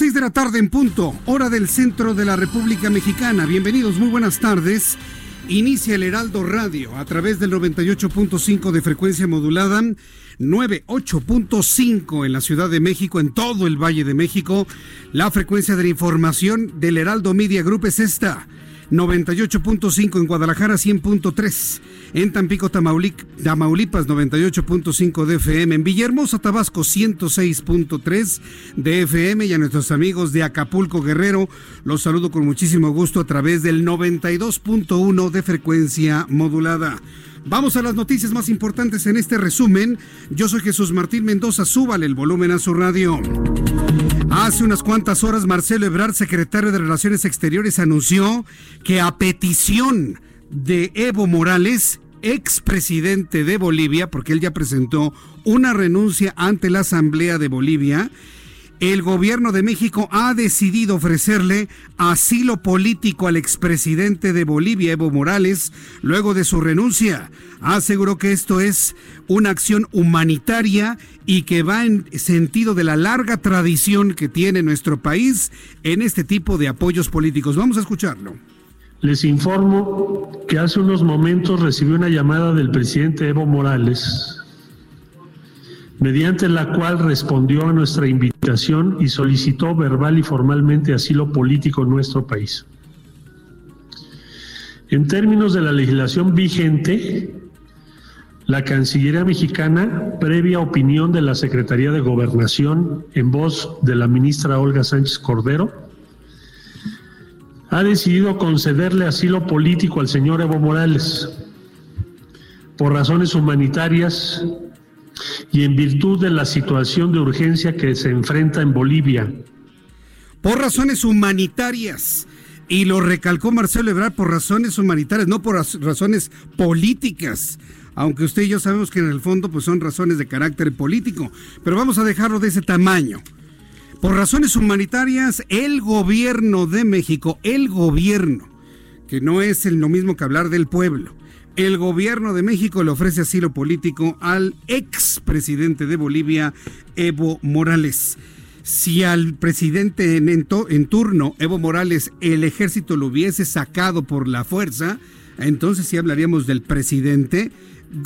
6 de la tarde en punto, hora del centro de la República Mexicana. Bienvenidos, muy buenas tardes. Inicia el Heraldo Radio a través del 98.5 de frecuencia modulada, 98.5 en la Ciudad de México, en todo el Valle de México. La frecuencia de la información del Heraldo Media Group es esta. 98.5 en Guadalajara, 100.3 en Tampico, Tamaulipas, 98.5 de FM, en Villahermosa, Tabasco, 106.3 de FM y a nuestros amigos de Acapulco, Guerrero, los saludo con muchísimo gusto a través del 92.1 de frecuencia modulada. Vamos a las noticias más importantes en este resumen. Yo soy Jesús Martín Mendoza, súbale el volumen a su radio. Hace unas cuantas horas, Marcelo Ebrard, secretario de Relaciones Exteriores, anunció que a petición de Evo Morales, expresidente de Bolivia, porque él ya presentó una renuncia ante la Asamblea de Bolivia, el gobierno de México ha decidido ofrecerle asilo político al expresidente de Bolivia, Evo Morales, luego de su renuncia. Aseguró que esto es una acción humanitaria y que va en sentido de la larga tradición que tiene nuestro país en este tipo de apoyos políticos. Vamos a escucharlo. Les informo que hace unos momentos recibí una llamada del presidente Evo Morales mediante la cual respondió a nuestra invitación y solicitó verbal y formalmente asilo político en nuestro país. En términos de la legislación vigente, la Cancillería mexicana, previa opinión de la Secretaría de Gobernación en voz de la ministra Olga Sánchez Cordero, ha decidido concederle asilo político al señor Evo Morales por razones humanitarias y en virtud de la situación de urgencia que se enfrenta en Bolivia. Por razones humanitarias. Y lo recalcó Marcelo Ebrard por razones humanitarias, no por razones políticas. Aunque usted y yo sabemos que en el fondo pues son razones de carácter político. Pero vamos a dejarlo de ese tamaño. Por razones humanitarias, el gobierno de México, el gobierno, que no es lo mismo que hablar del pueblo, el gobierno de México le ofrece asilo político al expresidente de Bolivia, Evo Morales. Si al presidente en, turno, Evo Morales, el ejército lo hubiese sacado por la fuerza, entonces sí hablaríamos del presidente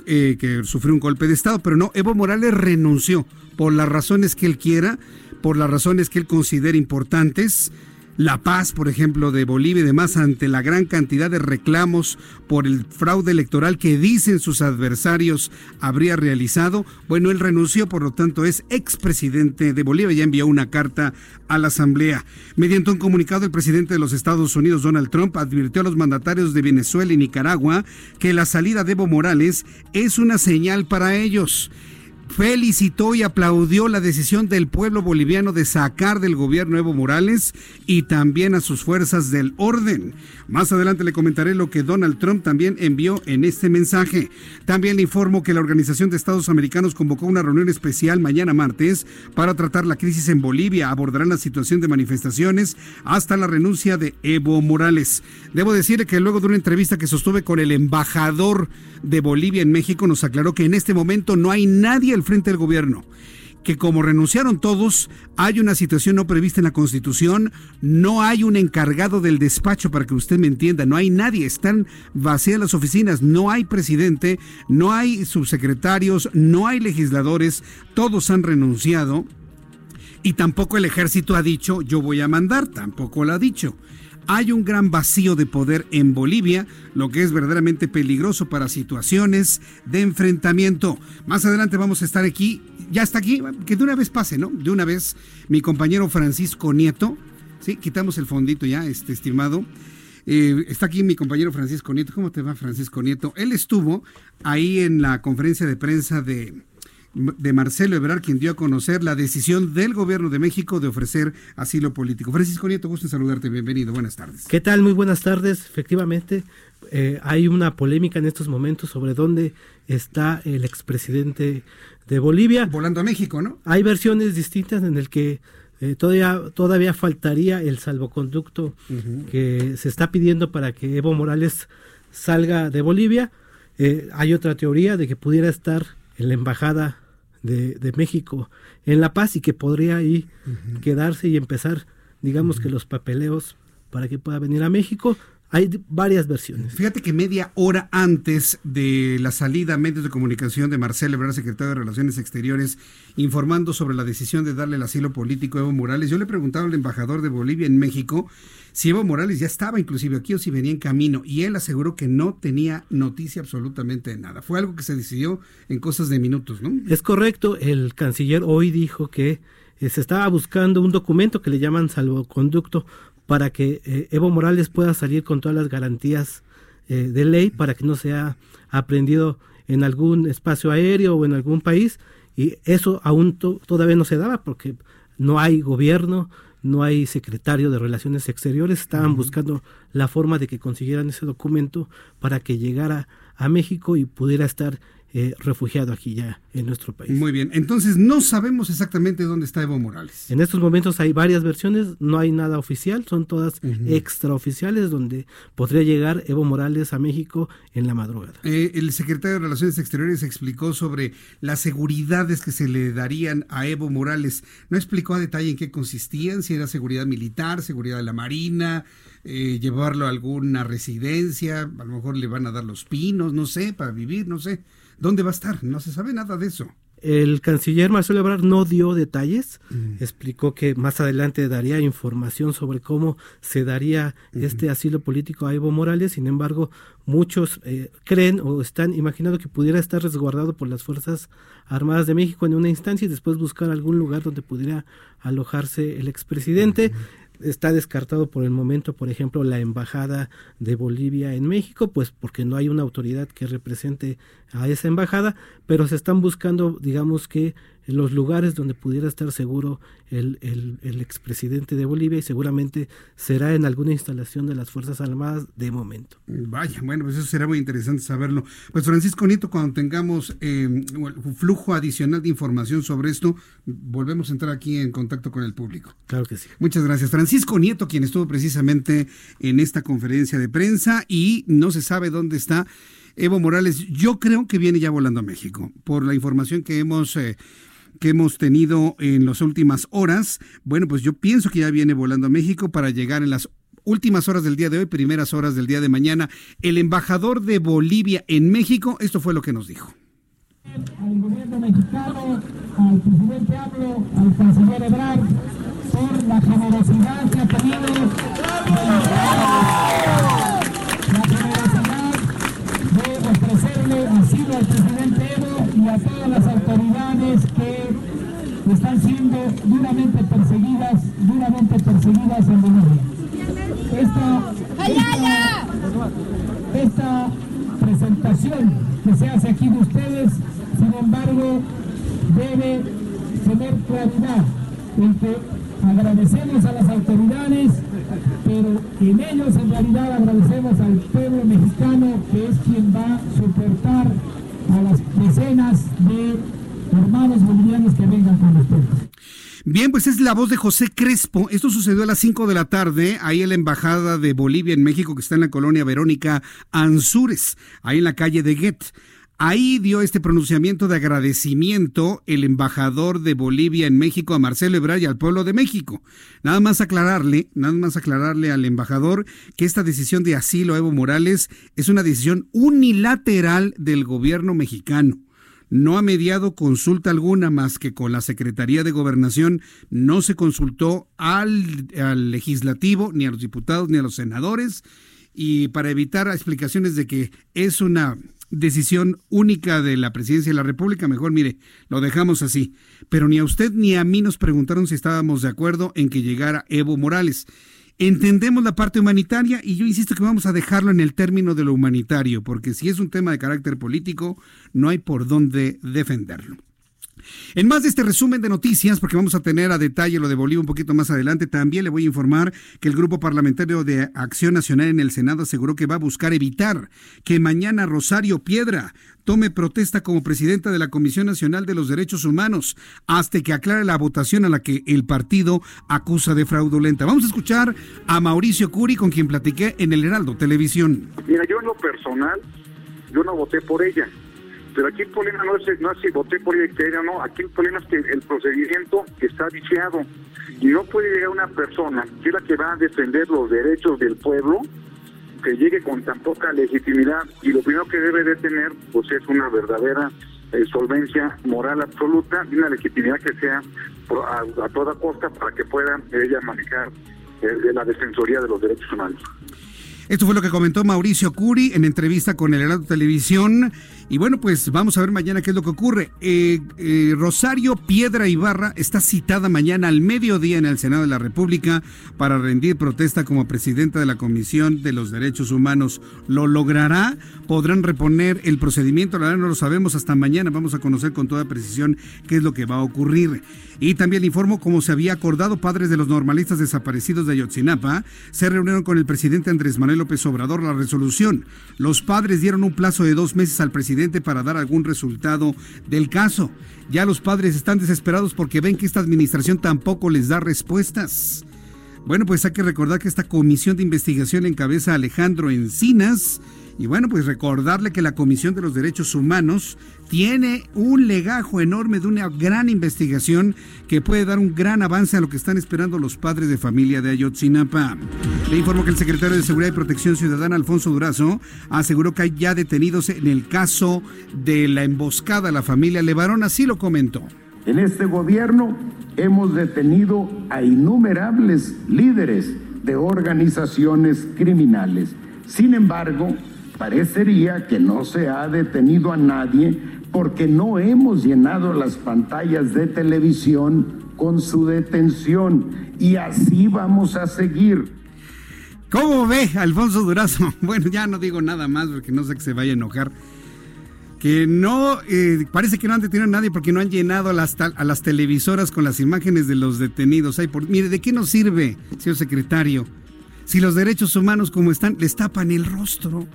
eh, que sufrió un golpe de Estado, pero no, Evo Morales renunció por las razones que él quiera, por las razones que él considera importantes la paz, por ejemplo, de Bolivia y demás, ante la gran cantidad de reclamos por el fraude electoral que dicen sus adversarios habría realizado, bueno, él renunció, por lo tanto es expresidente de Bolivia, ya envió una carta a la Asamblea. Mediante un comunicado, el presidente de los Estados Unidos, Donald Trump, advirtió a los mandatarios de Venezuela y Nicaragua que la salida de Evo Morales es una señal para ellos felicitó y aplaudió la decisión del pueblo boliviano de sacar del gobierno Evo Morales y también a sus fuerzas del orden. Más adelante le comentaré lo que Donald Trump también envió en este mensaje. También le informo que la Organización de Estados Americanos convocó una reunión especial mañana martes para tratar la crisis en Bolivia. Abordarán la situación de manifestaciones hasta la renuncia de Evo Morales. Debo decir que luego de una entrevista que sostuve con el embajador de Bolivia en México, nos aclaró que en este momento no hay nadie al frente del gobierno que como renunciaron todos, hay una situación no prevista en la Constitución, no hay un encargado del despacho para que usted me entienda, no hay nadie, están vacías las oficinas, no hay presidente, no hay subsecretarios, no hay legisladores, todos han renunciado y tampoco el ejército ha dicho yo voy a mandar, tampoco lo ha dicho. Hay un gran vacío de poder en Bolivia, lo que es verdaderamente peligroso para situaciones de enfrentamiento. Más adelante vamos a estar aquí, ya está aquí, que de una vez pase, ¿no? De una vez mi compañero Francisco Nieto, sí, quitamos el fondito ya, este estimado. Eh, está aquí mi compañero Francisco Nieto. ¿Cómo te va, Francisco Nieto? Él estuvo ahí en la conferencia de prensa de, de Marcelo Ebrard, quien dio a conocer la decisión del gobierno de México de ofrecer asilo político. Francisco Nieto, gusto en saludarte, bienvenido, buenas tardes. ¿Qué tal? Muy buenas tardes. Efectivamente, eh, hay una polémica en estos momentos sobre dónde está el expresidente de Bolivia. Volando a México, ¿no? Hay versiones distintas en el que eh, todavía, todavía faltaría el salvoconducto que se está pidiendo para que Evo Morales salga de Bolivia. Eh, hay otra teoría de que pudiera estar en la embajada de, México en La Paz y que podría ahí quedarse y empezar, digamos que los papeleos para que pueda venir a México. Hay varias versiones. Fíjate que media hora antes de la salida a medios de comunicación de Marcelo Ebrard, secretario de Relaciones Exteriores, informando sobre la decisión de darle el asilo político a Evo Morales, yo le preguntaba al embajador de Bolivia en México si Evo Morales ya estaba inclusive aquí o si venía en camino, y él aseguró que no tenía noticia absolutamente de nada. Fue algo que se decidió en cosas de minutos, ¿no? Es correcto, el canciller hoy dijo que eh, se estaba buscando un documento que le llaman salvoconducto para que eh, Evo Morales pueda salir con todas las garantías eh, de ley para que no sea aprendido en algún espacio aéreo o en algún país. Y eso aún todavía no se daba porque no hay gobierno, no hay secretario de Relaciones Exteriores, estaban buscando la forma de que consiguieran ese documento para que llegara a México y pudiera estar eh, refugiado aquí ya en nuestro país. Muy bien, entonces no sabemos exactamente dónde está Evo Morales. En estos momentos hay varias versiones, no hay nada oficial, son todas extraoficiales donde podría llegar Evo Morales a México en la madrugada. Eh, el secretario de Relaciones Exteriores explicó sobre las seguridades que se le darían a Evo Morales. No explicó a detalle en qué consistían, si era seguridad militar, seguridad de la Marina, eh, llevarlo a alguna residencia, a lo mejor le van a dar los pinos, no sé, para vivir, no sé. ¿Dónde va a estar? No se sabe nada de eso. El canciller Marcelo Ebrard no dio detalles, mm. explicó que más adelante daría información sobre cómo se daría este asilo político a Evo Morales, sin embargo, muchos eh, creen o están imaginando que pudiera estar resguardado por las Fuerzas Armadas de México en una instancia y después buscar algún lugar donde pudiera alojarse el expresidente está descartado por el momento, por ejemplo, la embajada de Bolivia en México, pues porque no hay una autoridad que represente a esa embajada, pero se están buscando, digamos que en los lugares donde pudiera estar seguro el, el, expresidente de Bolivia y seguramente será en alguna instalación de las Fuerzas Armadas de momento. Vaya, bueno, pues eso será muy interesante saberlo. Pues Francisco Nieto, cuando tengamos eh, un flujo adicional de información sobre esto, volvemos a entrar aquí en contacto con el público. Claro que sí. Muchas gracias. Francisco Nieto, quien estuvo precisamente en esta conferencia de prensa y no se sabe dónde está. Evo Morales, yo creo que viene ya volando a México, por la información que hemos eh, que hemos tenido en las últimas horas. Bueno, pues yo pienso que ya viene volando a México para llegar en las últimas horas del día de hoy, primeras horas del día de mañana. El embajador de Bolivia en México, esto fue lo que nos dijo. Al gobierno mexicano, al presidente AMLO, al canciller Ebrard, por la generosidad que ha tenido, la generosidad de ofrecerle asilo al presidente están siendo duramente perseguidas, duramente perseguidas en Bolivia. Esta, esta, presentación que se hace aquí de ustedes, sin embargo, debe tener claridad en que agradecemos a las autoridades, pero en ellos en realidad agradecemos al pueblo mexicano que es quien va a soportar a las decenas de hermanos bolivianos que vengan con ustedes. Bien, pues es la voz de José Crespo. Esto sucedió a las 5 de la tarde, ahí en la Embajada de Bolivia en México, que está en la colonia Verónica Ansures, ahí en la calle de Guet. Ahí dio este pronunciamiento de agradecimiento el embajador de Bolivia en México a Marcelo Ebrard y al pueblo de México. Nada más aclararle, nada más aclararle al embajador que esta decisión de asilo a Evo Morales es una decisión unilateral del gobierno mexicano. No ha mediado consulta alguna más que con la Secretaría de Gobernación. No se consultó al, al legislativo, ni a los diputados, ni a los senadores. Y para evitar explicaciones de que es una decisión única de la presidencia de la República, mejor mire, lo dejamos así. Pero ni a usted ni a mí nos preguntaron si estábamos de acuerdo en que llegara Evo Morales. Entendemos la parte humanitaria y yo insisto que vamos a dejarlo en el término de lo humanitario, porque si es un tema de carácter político, no hay por dónde defenderlo. En más de este resumen de noticias, porque vamos a tener a detalle lo de Bolivia un poquito más adelante, también le voy a informar que el Grupo Parlamentario de Acción Nacional en el Senado aseguró que va a buscar evitar que mañana Rosario Piedra tome protesta como presidenta de la Comisión Nacional de los Derechos Humanos hasta que aclare la votación a la que el partido acusa de fraudulenta. Vamos a escuchar a Mauricio Curi, con quien platiqué en el Heraldo Televisión. Mira, yo en lo personal, yo no voté por ella pero aquí el problema no es, no es si voté por ella o no, aquí el problema es que el procedimiento está viciado y no puede llegar una persona que es la que va a defender los derechos del pueblo que llegue con tan poca legitimidad y lo primero que debe de tener pues es una verdadera eh, solvencia moral absoluta y una legitimidad que sea a, toda costa para que pueda ella manejar eh, la defensoría de los derechos humanos. Esto fue lo que comentó Mauricio Curi en entrevista con el Heraldo Televisión. Y bueno, pues vamos a ver mañana qué es lo que ocurre. Eh, eh, Rosario Piedra Ibarra está citada mañana al mediodía en el Senado de la República para rendir protesta como presidenta de la Comisión de los Derechos Humanos. ¿Lo logrará? ¿Podrán reponer el procedimiento? La verdad no lo sabemos hasta mañana. Vamos a conocer con toda precisión qué es lo que va a ocurrir. Y también informo, como se había acordado, padres de los normalistas desaparecidos de Ayotzinapa se reunieron con el presidente Andrés Manuel La resolución. Los padres dieron un plazo de dos meses al presidente para dar algún resultado del caso. Ya los padres están desesperados porque ven que esta administración tampoco les da respuestas. Bueno, pues hay que recordar que esta comisión de investigación encabeza Alejandro Encinas y bueno, pues recordarle que la Comisión de los Derechos Humanos tiene un legajo enorme de una gran investigación que puede dar un gran avance a lo que están esperando los padres de familia de Ayotzinapa. Le informo que el secretario de Seguridad y Protección Ciudadana, Alfonso Durazo, aseguró que hay ya detenidos en el caso de la emboscada a la familia Levarón, así lo comentó. En este gobierno hemos detenido a innumerables líderes de organizaciones criminales. Sin embargo, Parecería que no se ha detenido a nadie porque no hemos llenado las pantallas de televisión con su detención y así vamos a seguir. ¿Cómo ve Alfonso Durazo? Bueno, ya no digo nada más porque no sé que se vaya a enojar. Que no, eh, parece que no han detenido a nadie porque no han llenado a las, a las televisoras con las imágenes de los detenidos. Ay, por, mire, ¿de qué nos sirve, señor secretario? Si los derechos humanos como están, les tapan el rostro.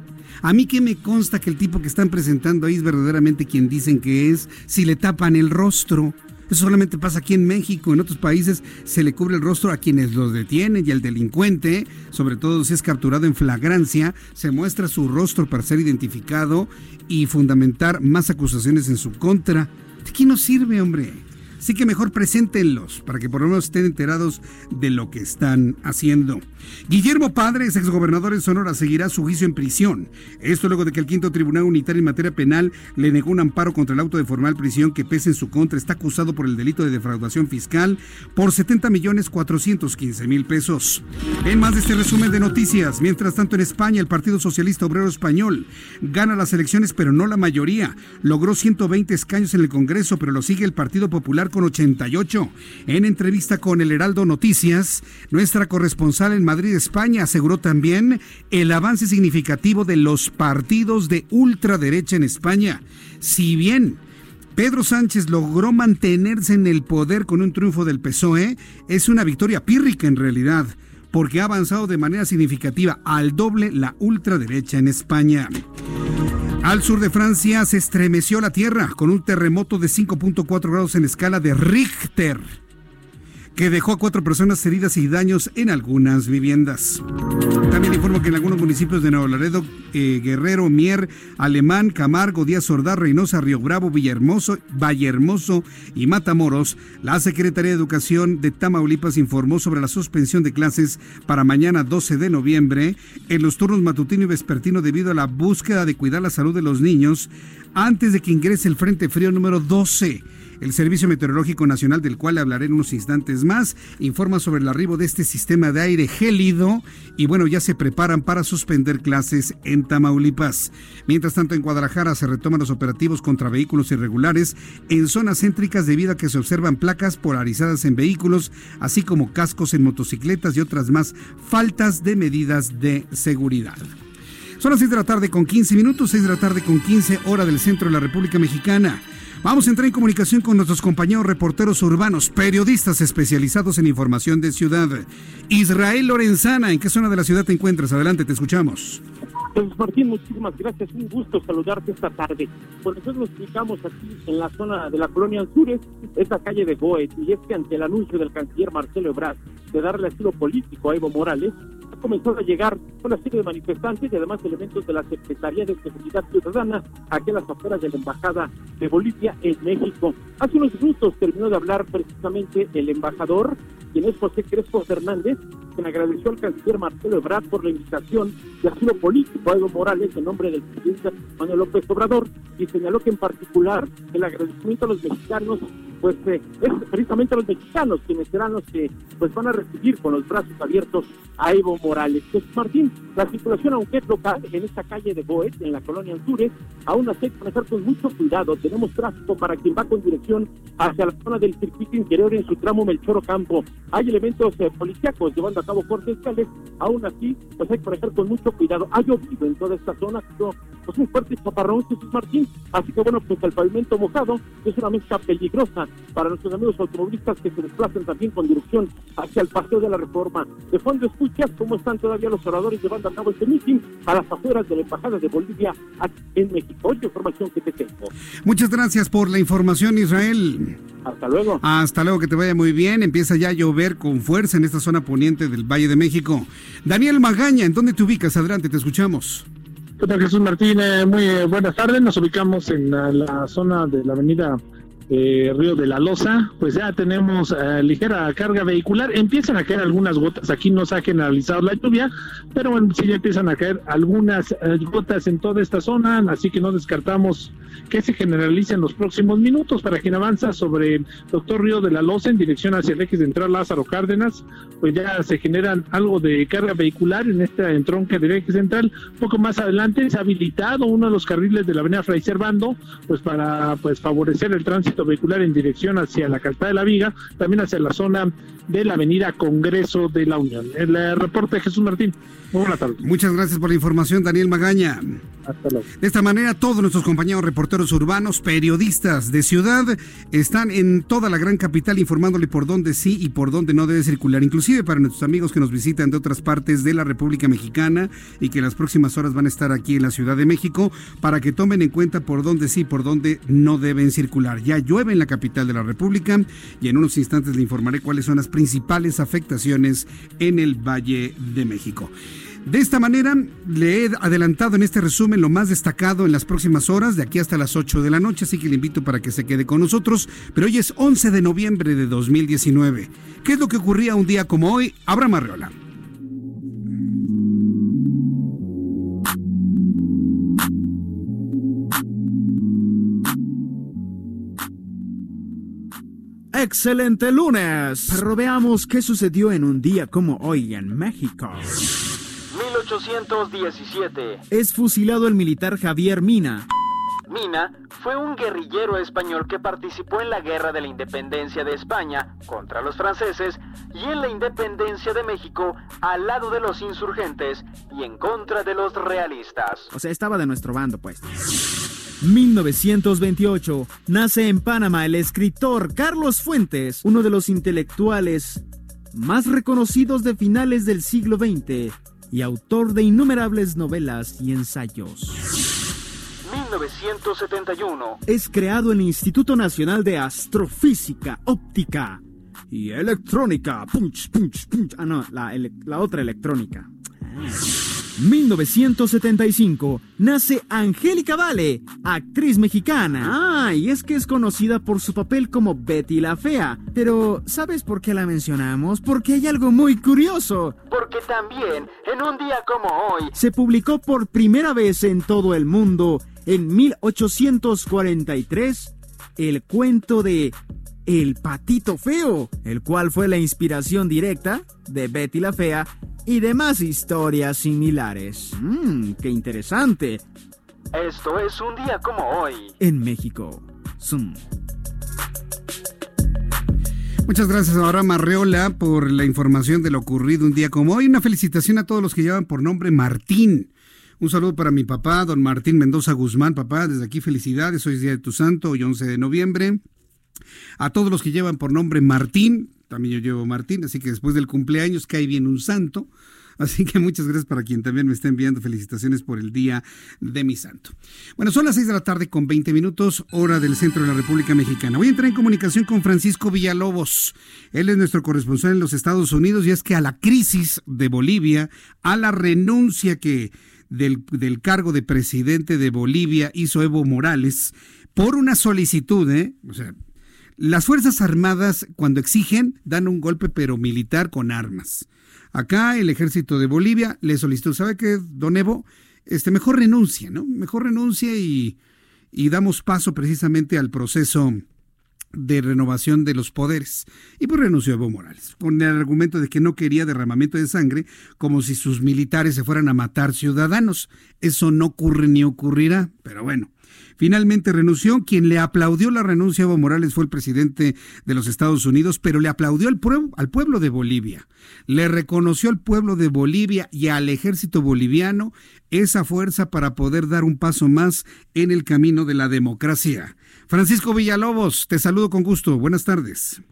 A mí que me consta que el tipo que están presentando ahí es verdaderamente quien dicen que es, si le tapan el rostro. Eso solamente pasa aquí en México, en otros países se le cubre el rostro a quienes los detienen y al delincuente, sobre todo si es capturado en flagrancia, se muestra su rostro para ser identificado y fundamentar más acusaciones en su contra. ¿De qué nos sirve, hombre? Así que mejor preséntenlos para que por lo menos estén enterados de lo que están haciendo. Guillermo Padres, exgobernador de Sonora, seguirá su juicio en prisión. Esto luego de que el quinto tribunal unitario en materia penal le negó un amparo contra el auto de formal prisión que pese en su contra. Está acusado por el delito de defraudación fiscal por 70 millones 415 mil pesos. En más de este resumen de noticias, mientras tanto en España el Partido Socialista Obrero Español gana las elecciones pero no la mayoría. Logró 120 escaños en el Congreso pero lo sigue el Partido Popular con 88. En entrevista con el Heraldo Noticias, nuestra corresponsal en Madrid, España, aseguró también el avance significativo de los partidos de ultraderecha en España. Si bien Pedro Sánchez logró mantenerse en el poder con un triunfo del PSOE, es una victoria pírrica en realidad porque ha avanzado de manera significativa al doble la ultraderecha en España. Al sur de Francia se estremeció la tierra con un terremoto de 5.4 grados en escala de Richter que dejó a cuatro personas heridas y daños en algunas viviendas. También informo que en algunos municipios de Nuevo Laredo, eh, Guerrero, Mier, Alemán, Camargo, Díaz Ordaz, Reynosa, Río Bravo, Villahermoso, Vallehermoso y Matamoros, la Secretaría de Educación de Tamaulipas informó sobre la suspensión de clases para mañana 12 de noviembre en los turnos matutino y vespertino debido a la búsqueda de cuidar la salud de los niños antes de que ingrese el Frente Frío número 12. El Servicio Meteorológico Nacional, del cual hablaré en unos instantes más, informa sobre el arribo de este sistema de aire gélido y bueno, ya se preparan para suspender clases en Tamaulipas. Mientras tanto, en Guadalajara se retoman los operativos contra vehículos irregulares en zonas céntricas debido a que se observan placas polarizadas en vehículos, así como cascos en motocicletas y otras más faltas de medidas de seguridad. Son las 6 de la tarde con 15 minutos, 6 de la tarde con 15 hora del centro de la República Mexicana. Vamos a entrar en comunicación con nuestros compañeros reporteros urbanos, periodistas especializados en información de ciudad. Israel Lorenzana, ¿en qué zona de la ciudad te encuentras? Adelante, te escuchamos. Pues Martín, muchísimas gracias. Un gusto saludarte esta tarde. Pues nosotros nos explicamos aquí en la zona de la colonia Anzures, esta calle de Goethe, y es que ante el anuncio del canciller Marcelo Ebrard de darle asilo político a Evo Morales, comenzó a llegar una serie de manifestantes y además elementos de la Secretaría de Seguridad Ciudadana aquí a las afueras de la Embajada de Bolivia en México. Hace unos minutos terminó de hablar precisamente el embajador, quien es José Crespo Fernández, quien agradeció al canciller Marcelo Ebrard por la invitación de asilo político a Evo Morales en nombre del presidente Manuel López Obrador y señaló que en particular el agradecimiento a los mexicanos pues eh, es precisamente a los mexicanos quienes serán los que pues van a recibir con los brazos abiertos a Evo Morales. Pues Martín, la circulación aunque es local en esta calle de Boet, en la colonia Anzures, aún así hay que manejar con mucho cuidado. Tenemos tráfico para quien va con dirección hacia la zona del circuito interior en su tramo Melchoro Campo. Hay elementos eh, policíacos llevando a cabo cortes fiscales, aún así pues hay que manejar con mucho cuidado. Ha llovido en toda esta zona, pues un fuerte chaparrón, Jesús Martín, así que bueno, pues el pavimento mojado es una mezcla peligrosa para nuestros amigos automovilistas que se desplazan también con dirección hacia el paseo de la reforma. De fondo escuchas cómo están todavía los oradores llevando a cabo este meeting a las afueras de la Embajada de Bolivia en México. Oye, información que te tengo. Muchas gracias por la información, Israel. Hasta luego. Hasta luego, que te vaya muy bien. Empieza ya a llover con fuerza en esta zona poniente del Valle de México. Daniel Magaña, ¿en dónde te ubicas? Adelante, te escuchamos. ¿Qué tal, Jesús Martínez? Muy eh, buenas tardes. Nos ubicamos en la, la zona de la avenida eh, Río de la Loza, pues ya tenemos eh, ligera carga vehicular. Empiezan a caer algunas gotas. Aquí no se ha generalizado la lluvia, pero bueno, sí ya empiezan a caer algunas eh, gotas en toda esta zona, así que no descartamos que se generalice en los próximos minutos. Para quien avanza sobre el doctor Río de la Loza en dirección hacia el eje central Lázaro Cárdenas, pues ya se generan algo de carga vehicular en esta entronque del eje central. poco más adelante se ha habilitado uno de los carriles de la avenida Fray Servando, pues para pues favorecer el tránsito vehicular en dirección hacia la Calzada de la Viga, también hacia la zona de la avenida Congreso de la Unión. El eh, reporte de Jesús Martín. Buenas tardes. Muchas gracias por la información, Daniel Magaña. Hasta luego. De esta manera, todos nuestros compañeros reporteros urbanos, periodistas de ciudad, están en toda la gran capital informándole por dónde sí y por dónde no debe circular. Inclusive para nuestros amigos que nos visitan de otras partes de la República Mexicana y que en las próximas horas van a estar aquí en la Ciudad de México, para que tomen en cuenta por dónde sí y por dónde no deben circular. Ya llueve en la capital de la República y en unos instantes le informaré cuáles son las principales afectaciones en el Valle de México. De esta manera, le he adelantado en este resumen lo más destacado en las próximas horas, de aquí hasta las 8 de la noche, así que le invito para que se quede con nosotros. Pero hoy es 11 de noviembre de 2019. ¿Qué es lo que ocurría un día como hoy? Abraham Arreola. Excelente lunes. Pero veamos qué sucedió en un día como hoy en México. 1817. Es fusilado el militar Javier Mina. Mina fue un guerrillero español que participó en la Guerra de la Independencia de España contra los franceses y en la Independencia de México al lado de los insurgentes y en contra de los realistas. O sea, estaba de nuestro bando, pues. 1928. Nace en Panamá el escritor Carlos Fuentes, uno de los intelectuales más reconocidos de finales del siglo XX y autor de innumerables novelas y ensayos. 1971. Es creado el Instituto Nacional de Astrofísica Óptica, y electrónica. Punch, punch, punch. Ah, no, la, la otra electrónica. 1975 nace Angélica Vale, actriz mexicana. Ah, y es que es conocida por su papel como Betty la Fea. Pero, ¿sabes por qué la mencionamos? Porque hay algo muy curioso. Porque también, en un día como hoy, se publicó por primera vez en todo el mundo, en 1843, el cuento de El Patito Feo, el cual fue la inspiración directa de Betty la Fea y demás historias similares. Mmm, qué interesante. Esto es un día como hoy. En México. Zoom. Muchas gracias ahora Marreola por la información de lo ocurrido un día como hoy. Una felicitación a todos los que llevan por nombre Martín. Un saludo para mi papá, don Martín Mendoza Guzmán. Papá, desde aquí felicidades. Hoy es Día de tu Santo, hoy 11 de noviembre. A todos los que llevan por nombre Martín, también yo llevo Martín, así que después del cumpleaños cae bien un santo. Así que muchas gracias para quien también me está enviando felicitaciones por el día de mi santo. Bueno, son las 6 de la tarde con 20 minutos, hora del centro de la República Mexicana. Voy a entrar en comunicación con Francisco Villalobos. Él es nuestro corresponsal en los Estados Unidos y es que a la crisis de Bolivia, a la renuncia que del, del cargo de presidente de Bolivia hizo Evo Morales por una solicitud, ¿eh? O sea, las Fuerzas Armadas, cuando exigen, dan un golpe, pero militar con armas. Acá el ejército de Bolivia le solicitó, ¿sabe qué, don Evo? Este, mejor renuncia, ¿no? Mejor renuncia y, y damos paso precisamente al proceso de renovación de los poderes. Y pues renunció Evo Morales, con el argumento de que no quería derramamiento de sangre, como si sus militares se fueran a matar ciudadanos. Eso no ocurre ni ocurrirá, pero bueno. Finalmente renunció. Quien le aplaudió la renuncia a Evo Morales fue el presidente de los Estados Unidos, pero le aplaudió al, pueblo, al pueblo de Bolivia. Le reconoció al pueblo de Bolivia y al ejército boliviano esa fuerza para poder dar un paso más en el camino de la democracia. Francisco Villalobos, te saludo con gusto. Buenas tardes.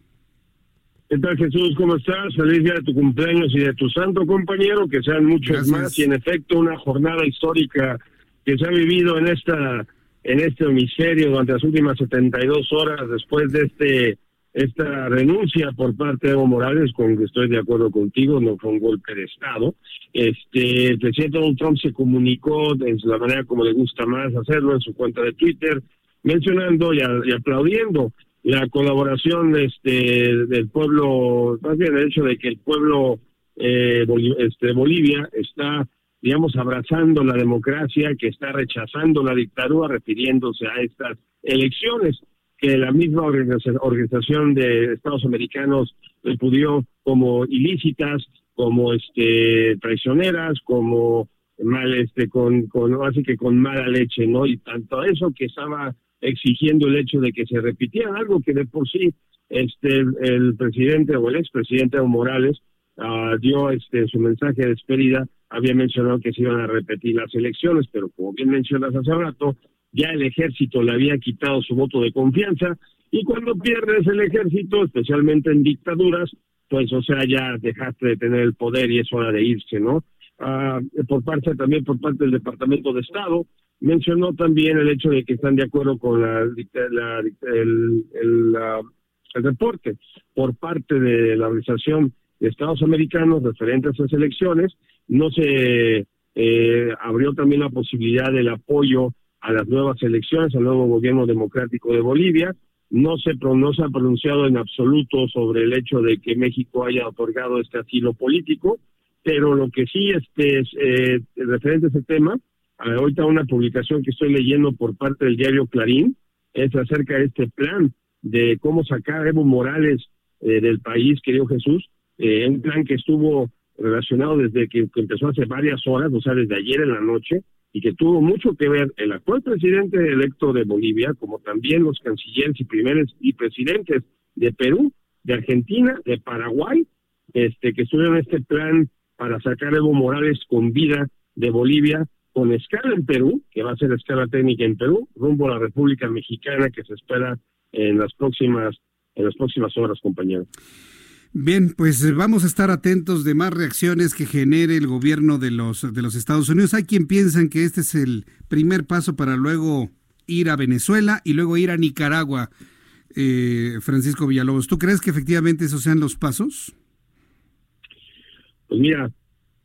¿Qué tal Jesús? ¿Cómo estás? Feliz día de tu cumpleaños y de tu santo compañero, que sean muchos más y en efecto una jornada histórica que se ha vivido en esta en este misterio durante las últimas 72 horas después de este esta renuncia por parte de Evo Morales, con que estoy de acuerdo contigo, no fue un golpe de Estado. Este, el presidente Donald Trump se comunicó de la manera como le gusta más hacerlo en su cuenta de Twitter, mencionando y, aplaudiendo la colaboración este, del pueblo, más bien el hecho de que el pueblo eh, este, Bolivia está digamos, abrazando la democracia, que está rechazando la dictadura, refiriéndose a estas elecciones que la misma organización de Estados Americanos repudió como ilícitas, como este traicioneras, como mal este con con así que con mala leche, ¿no? Y tanto eso que estaba exigiendo el hecho de que se repitiera algo que de por sí este el, presidente o el expresidente Evo Morales uh, dio este su mensaje de despedida había mencionado que se iban a repetir las elecciones, pero como bien mencionas hace rato, ya el ejército le había quitado su voto de confianza y cuando pierdes el ejército, especialmente en dictaduras, pues o sea, ya dejaste de tener el poder y es hora de irse, ¿no? Ah, por parte también por parte del Departamento de Estado, mencionó también el hecho de que están de acuerdo con la, el, el, el reporte por parte de la Organización Estados Americanos referentes a esas elecciones no se eh, abrió también la posibilidad del apoyo a las nuevas elecciones, al nuevo gobierno democrático de Bolivia. No se, no se ha pronunciado en absoluto sobre el hecho de que México haya otorgado este asilo político, pero lo que sí este, es eh, referente a ese tema, ahorita una publicación que estoy leyendo por parte del diario Clarín es acerca de este plan de cómo sacar a Evo Morales eh, del país, querido Jesús, un plan que estuvo relacionado desde que, empezó hace varias horas, o sea, desde ayer en la noche, y que tuvo mucho que ver el actual presidente electo de Bolivia, como también los cancilleres y primeros y presidentes de Perú, de Argentina, de Paraguay, este, que estuvieron en este plan para sacar a Evo Morales con vida de Bolivia, con escala en Perú, que va a ser escala técnica en Perú, rumbo a la República Mexicana que se espera en las próximas en las próximas horas, compañeros. Bien, pues eh, vamos a estar atentos de más reacciones que genere el gobierno de los, de los Estados Unidos. Hay quien piensan que este es el primer paso para luego ir a Venezuela y luego ir a Nicaragua. eh, Francisco Villalobos. ¿Tú crees que efectivamente esos sean los pasos? Pues mira,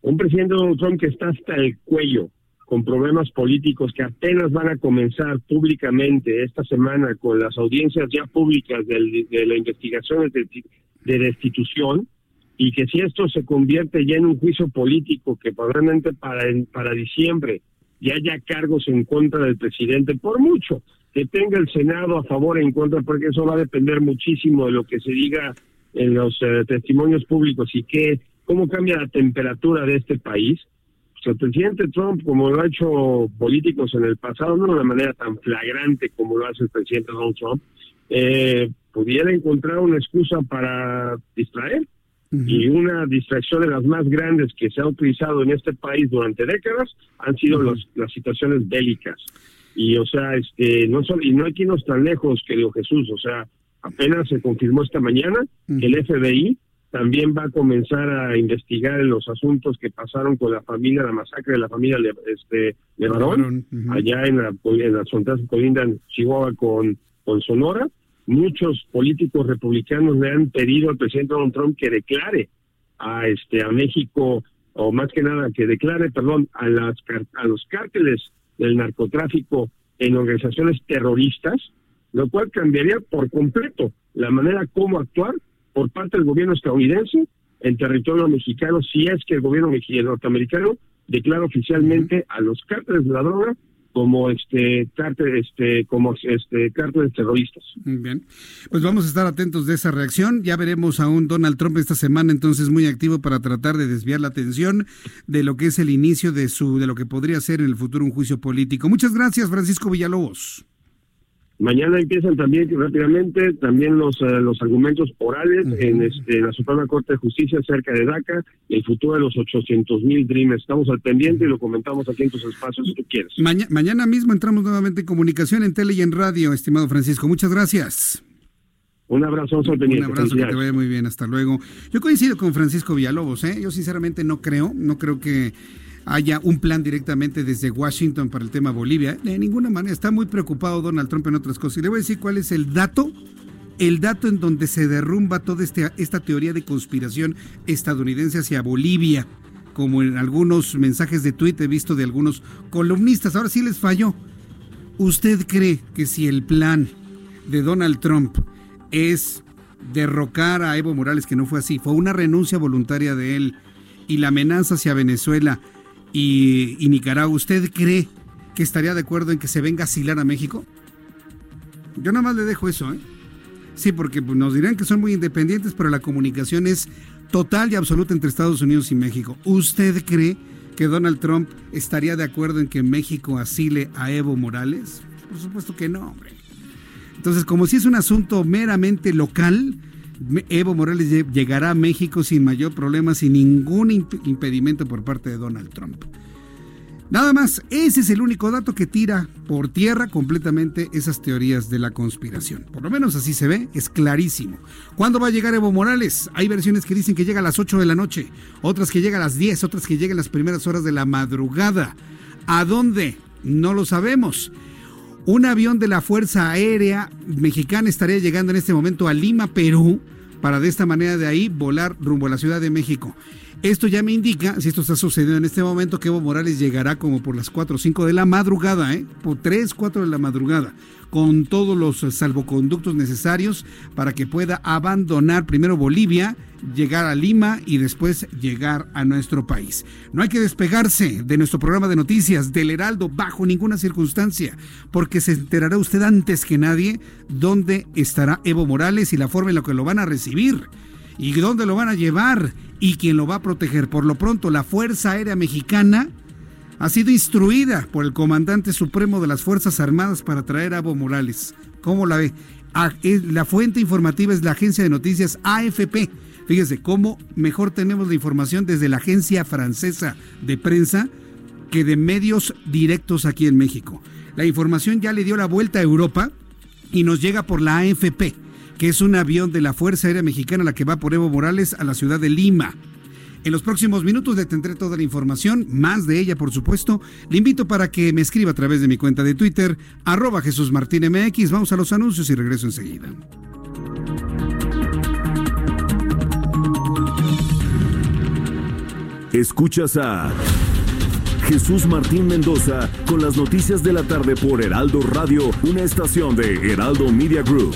un presidente Donald Trump que está hasta el cuello con problemas políticos que apenas van a comenzar públicamente esta semana con las audiencias ya públicas de la investigación de, de destitución, y que si esto se convierte ya en un juicio político que probablemente para, para diciembre ya haya cargos en contra del presidente, por mucho que tenga el Senado a favor e en contra, porque eso va a depender muchísimo de lo que se diga en los eh, testimonios públicos y que cómo cambia la temperatura de este país. Pues el presidente Trump, como lo ha hecho políticos en el pasado, no de una manera tan flagrante como lo hace el presidente Donald Trump, eh, pudiera encontrar una excusa para distraer. Y una distracción de las más grandes que se ha utilizado en este país durante décadas han sido los, las situaciones bélicas. Y o sea, este no son, y no hay que irnos tan lejos, querido Jesús, o sea, apenas se confirmó esta mañana que el FBI también va a comenzar a investigar los asuntos que pasaron con la familia, la masacre de la familia de, este, de Barón, allá en, la, en las fronteras colindan Chihuahua con, con Sonora muchos políticos republicanos le han pedido al presidente Donald Trump que declare a este a México o más que nada que declare, perdón, a las a los cárteles del narcotráfico en organizaciones terroristas, lo cual cambiaría por completo la manera como actuar por parte del gobierno estadounidense en territorio mexicano si es que el gobierno norteamericano declara oficialmente a los cárteles de la droga como este este como este cárteles terroristas. Bien, pues vamos a estar atentos de esa reacción. Ya veremos a un Donald Trump esta semana entonces muy activo para tratar de desviar la atención de lo que es el inicio de su de lo que podría ser en el futuro un juicio político. Muchas gracias, Francisco Villalobos. Mañana empiezan también rápidamente también los eh, los argumentos orales en, este, la Suprema Corte de Justicia acerca de DACA y el futuro de los 800 mil Dreamers. Estamos al pendiente y lo comentamos aquí en tus espacios si tú quieres. mañana mismo entramos nuevamente en comunicación en tele y en radio, estimado Francisco. Muchas gracias. Un abrazo, un. Un abrazo, que te vaya muy bien, hasta luego. Yo coincido con Francisco Villalobos, ¿eh? yo sinceramente no creo, no creo que haya un plan directamente desde Washington para el tema Bolivia. De ninguna manera. Está muy preocupado Donald Trump en otras cosas. Y le voy a decir cuál es el dato. El dato en donde se derrumba toda este, esta teoría de conspiración estadounidense hacia Bolivia, como en algunos mensajes de tweet he visto de algunos columnistas. Ahora sí les falló. ¿Usted cree que si el plan de Donald Trump es derrocar a Evo Morales, que no fue así, fue una renuncia voluntaria de él, y la amenaza hacia Venezuela y, Nicaragua, ¿usted cree que estaría de acuerdo en que se venga a asilar a México? Yo nada más le dejo eso, ¿eh? Sí, porque pues, nos dirán que son muy independientes, pero la comunicación es total y absoluta entre Estados Unidos y México. ¿Usted cree que Donald Trump estaría de acuerdo en que México asile a Evo Morales? Por supuesto que no, hombre. Entonces, como si es un asunto meramente local, Evo Morales llegará a México sin mayor problema, sin ningún impedimento por parte de Donald Trump. Nada más, ese es el único dato que tira por tierra completamente esas teorías de la conspiración. Por lo menos así se ve, es clarísimo. ¿Cuándo va a llegar Evo Morales? Hay versiones que dicen que llega a las 8 de la noche, otras que llega a las 10, otras que llega en las primeras horas de la madrugada. ¿A dónde? No lo sabemos. Un avión de la Fuerza Aérea Mexicana estaría llegando en este momento a Lima, Perú, para de esta manera de ahí volar rumbo a la Ciudad de México. Esto ya me indica, si esto está sucediendo en este momento, que Evo Morales llegará como por las 4 o 5 de la madrugada, ¿eh? por 3, 4 de la madrugada, con todos los salvoconductos necesarios para que pueda abandonar primero Bolivia, llegar a Lima y después llegar a nuestro país. No hay que despegarse de nuestro programa de noticias del Heraldo bajo ninguna circunstancia, porque se enterará usted antes que nadie dónde estará Evo Morales y la forma en la que lo van a recibir y dónde lo van a llevar y quién lo va a proteger. Por lo pronto, la Fuerza Aérea Mexicana ha sido instruida por el comandante supremo de las Fuerzas Armadas para traer a Evo Morales. ¿Cómo la ve? Ah, la fuente informativa es la agencia de noticias AFP. Fíjese cómo mejor tenemos la información desde la agencia francesa de prensa que de medios directos aquí en México. La información ya le dio la vuelta a Europa y nos llega por la AFP que es un avión de la Fuerza Aérea Mexicana la que va por Evo Morales a la ciudad de Lima. En los próximos minutos le tendré toda la información, más de ella por supuesto. Le invito para que me escriba a través de mi cuenta de Twitter, arroba Jesús Martín. Vamos a los anuncios y regreso enseguida. Escuchas a Jesús Martín Mendoza con las noticias de la tarde por Heraldo Radio, una estación de Heraldo Media Group.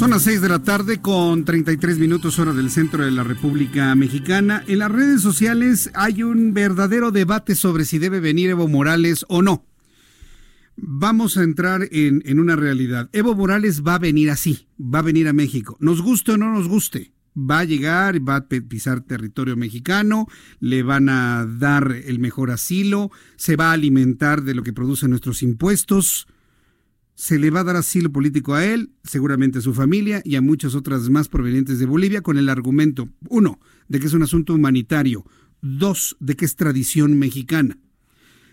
Son las 6 de la tarde con 33 minutos hora del centro de la República Mexicana. En las redes sociales hay un verdadero debate sobre si debe venir Evo Morales o no. Vamos a entrar en, en una realidad. Evo Morales va a venir así, va a venir a México. Nos guste o no nos guste va a llegar, va a pisar territorio mexicano, le van a dar el mejor asilo, se va a alimentar de lo que producen nuestros impuestos, se le va a dar asilo político a él, seguramente a su familia y a muchas otras más provenientes de Bolivia con el argumento, uno, de que es un asunto humanitario, dos, de que es tradición mexicana.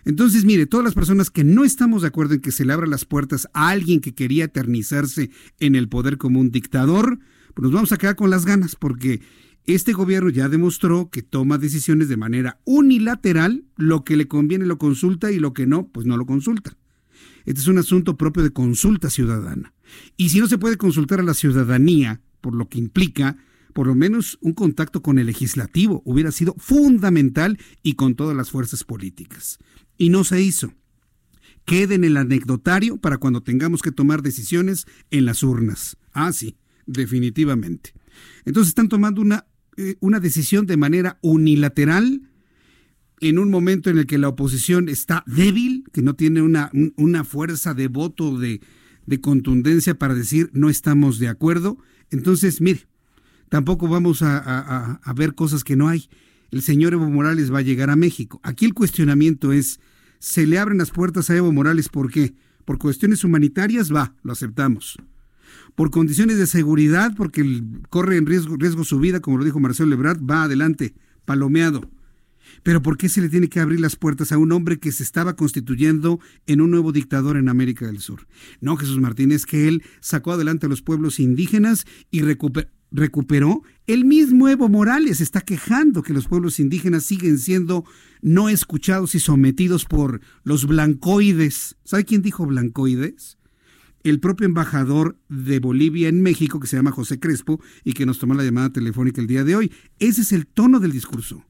Entonces, mire, todas las personas que no estamos de acuerdo en que se le abran las puertas a alguien que quería eternizarse en el poder como un dictador, pues nos vamos a quedar con las ganas porque este gobierno ya demostró que toma decisiones de manera unilateral, lo que le conviene lo consulta y lo que no, pues no lo consulta. Este es un asunto propio de consulta ciudadana. Y si no se puede consultar a la ciudadanía, por lo que implica, por lo menos un contacto con el legislativo hubiera sido fundamental y con todas las fuerzas políticas. Y no se hizo. Quede en el anecdotario para cuando tengamos que tomar decisiones en las urnas. Ah, sí definitivamente. Entonces están tomando una, eh, una decisión de manera unilateral en un momento en el que la oposición está débil, que no tiene una, una fuerza de voto, de, de contundencia para decir no estamos de acuerdo. Entonces, mire, tampoco vamos a, a, ver cosas que no hay. El señor Evo Morales va a llegar a México. Aquí el cuestionamiento es, ¿se le abren las puertas a Evo Morales por qué? Por cuestiones humanitarias, va, lo aceptamos por condiciones de seguridad, porque corre en riesgo, riesgo su vida, como lo dijo Marcelo Lebrard, va adelante, palomeado. Pero ¿por qué se le tiene que abrir las puertas a un hombre que se estaba constituyendo en un nuevo dictador en América del Sur? No, Jesús Martínez, que él sacó adelante a los pueblos indígenas y recuperó. El mismo Evo Morales está quejando que los pueblos indígenas siguen siendo no escuchados y sometidos por los blancoides. ¿Sabe quién dijo blancoides? el propio embajador de Bolivia en México, que se llama José Crespo, y que nos tomó la llamada telefónica el día de hoy. Ese es el tono del discurso.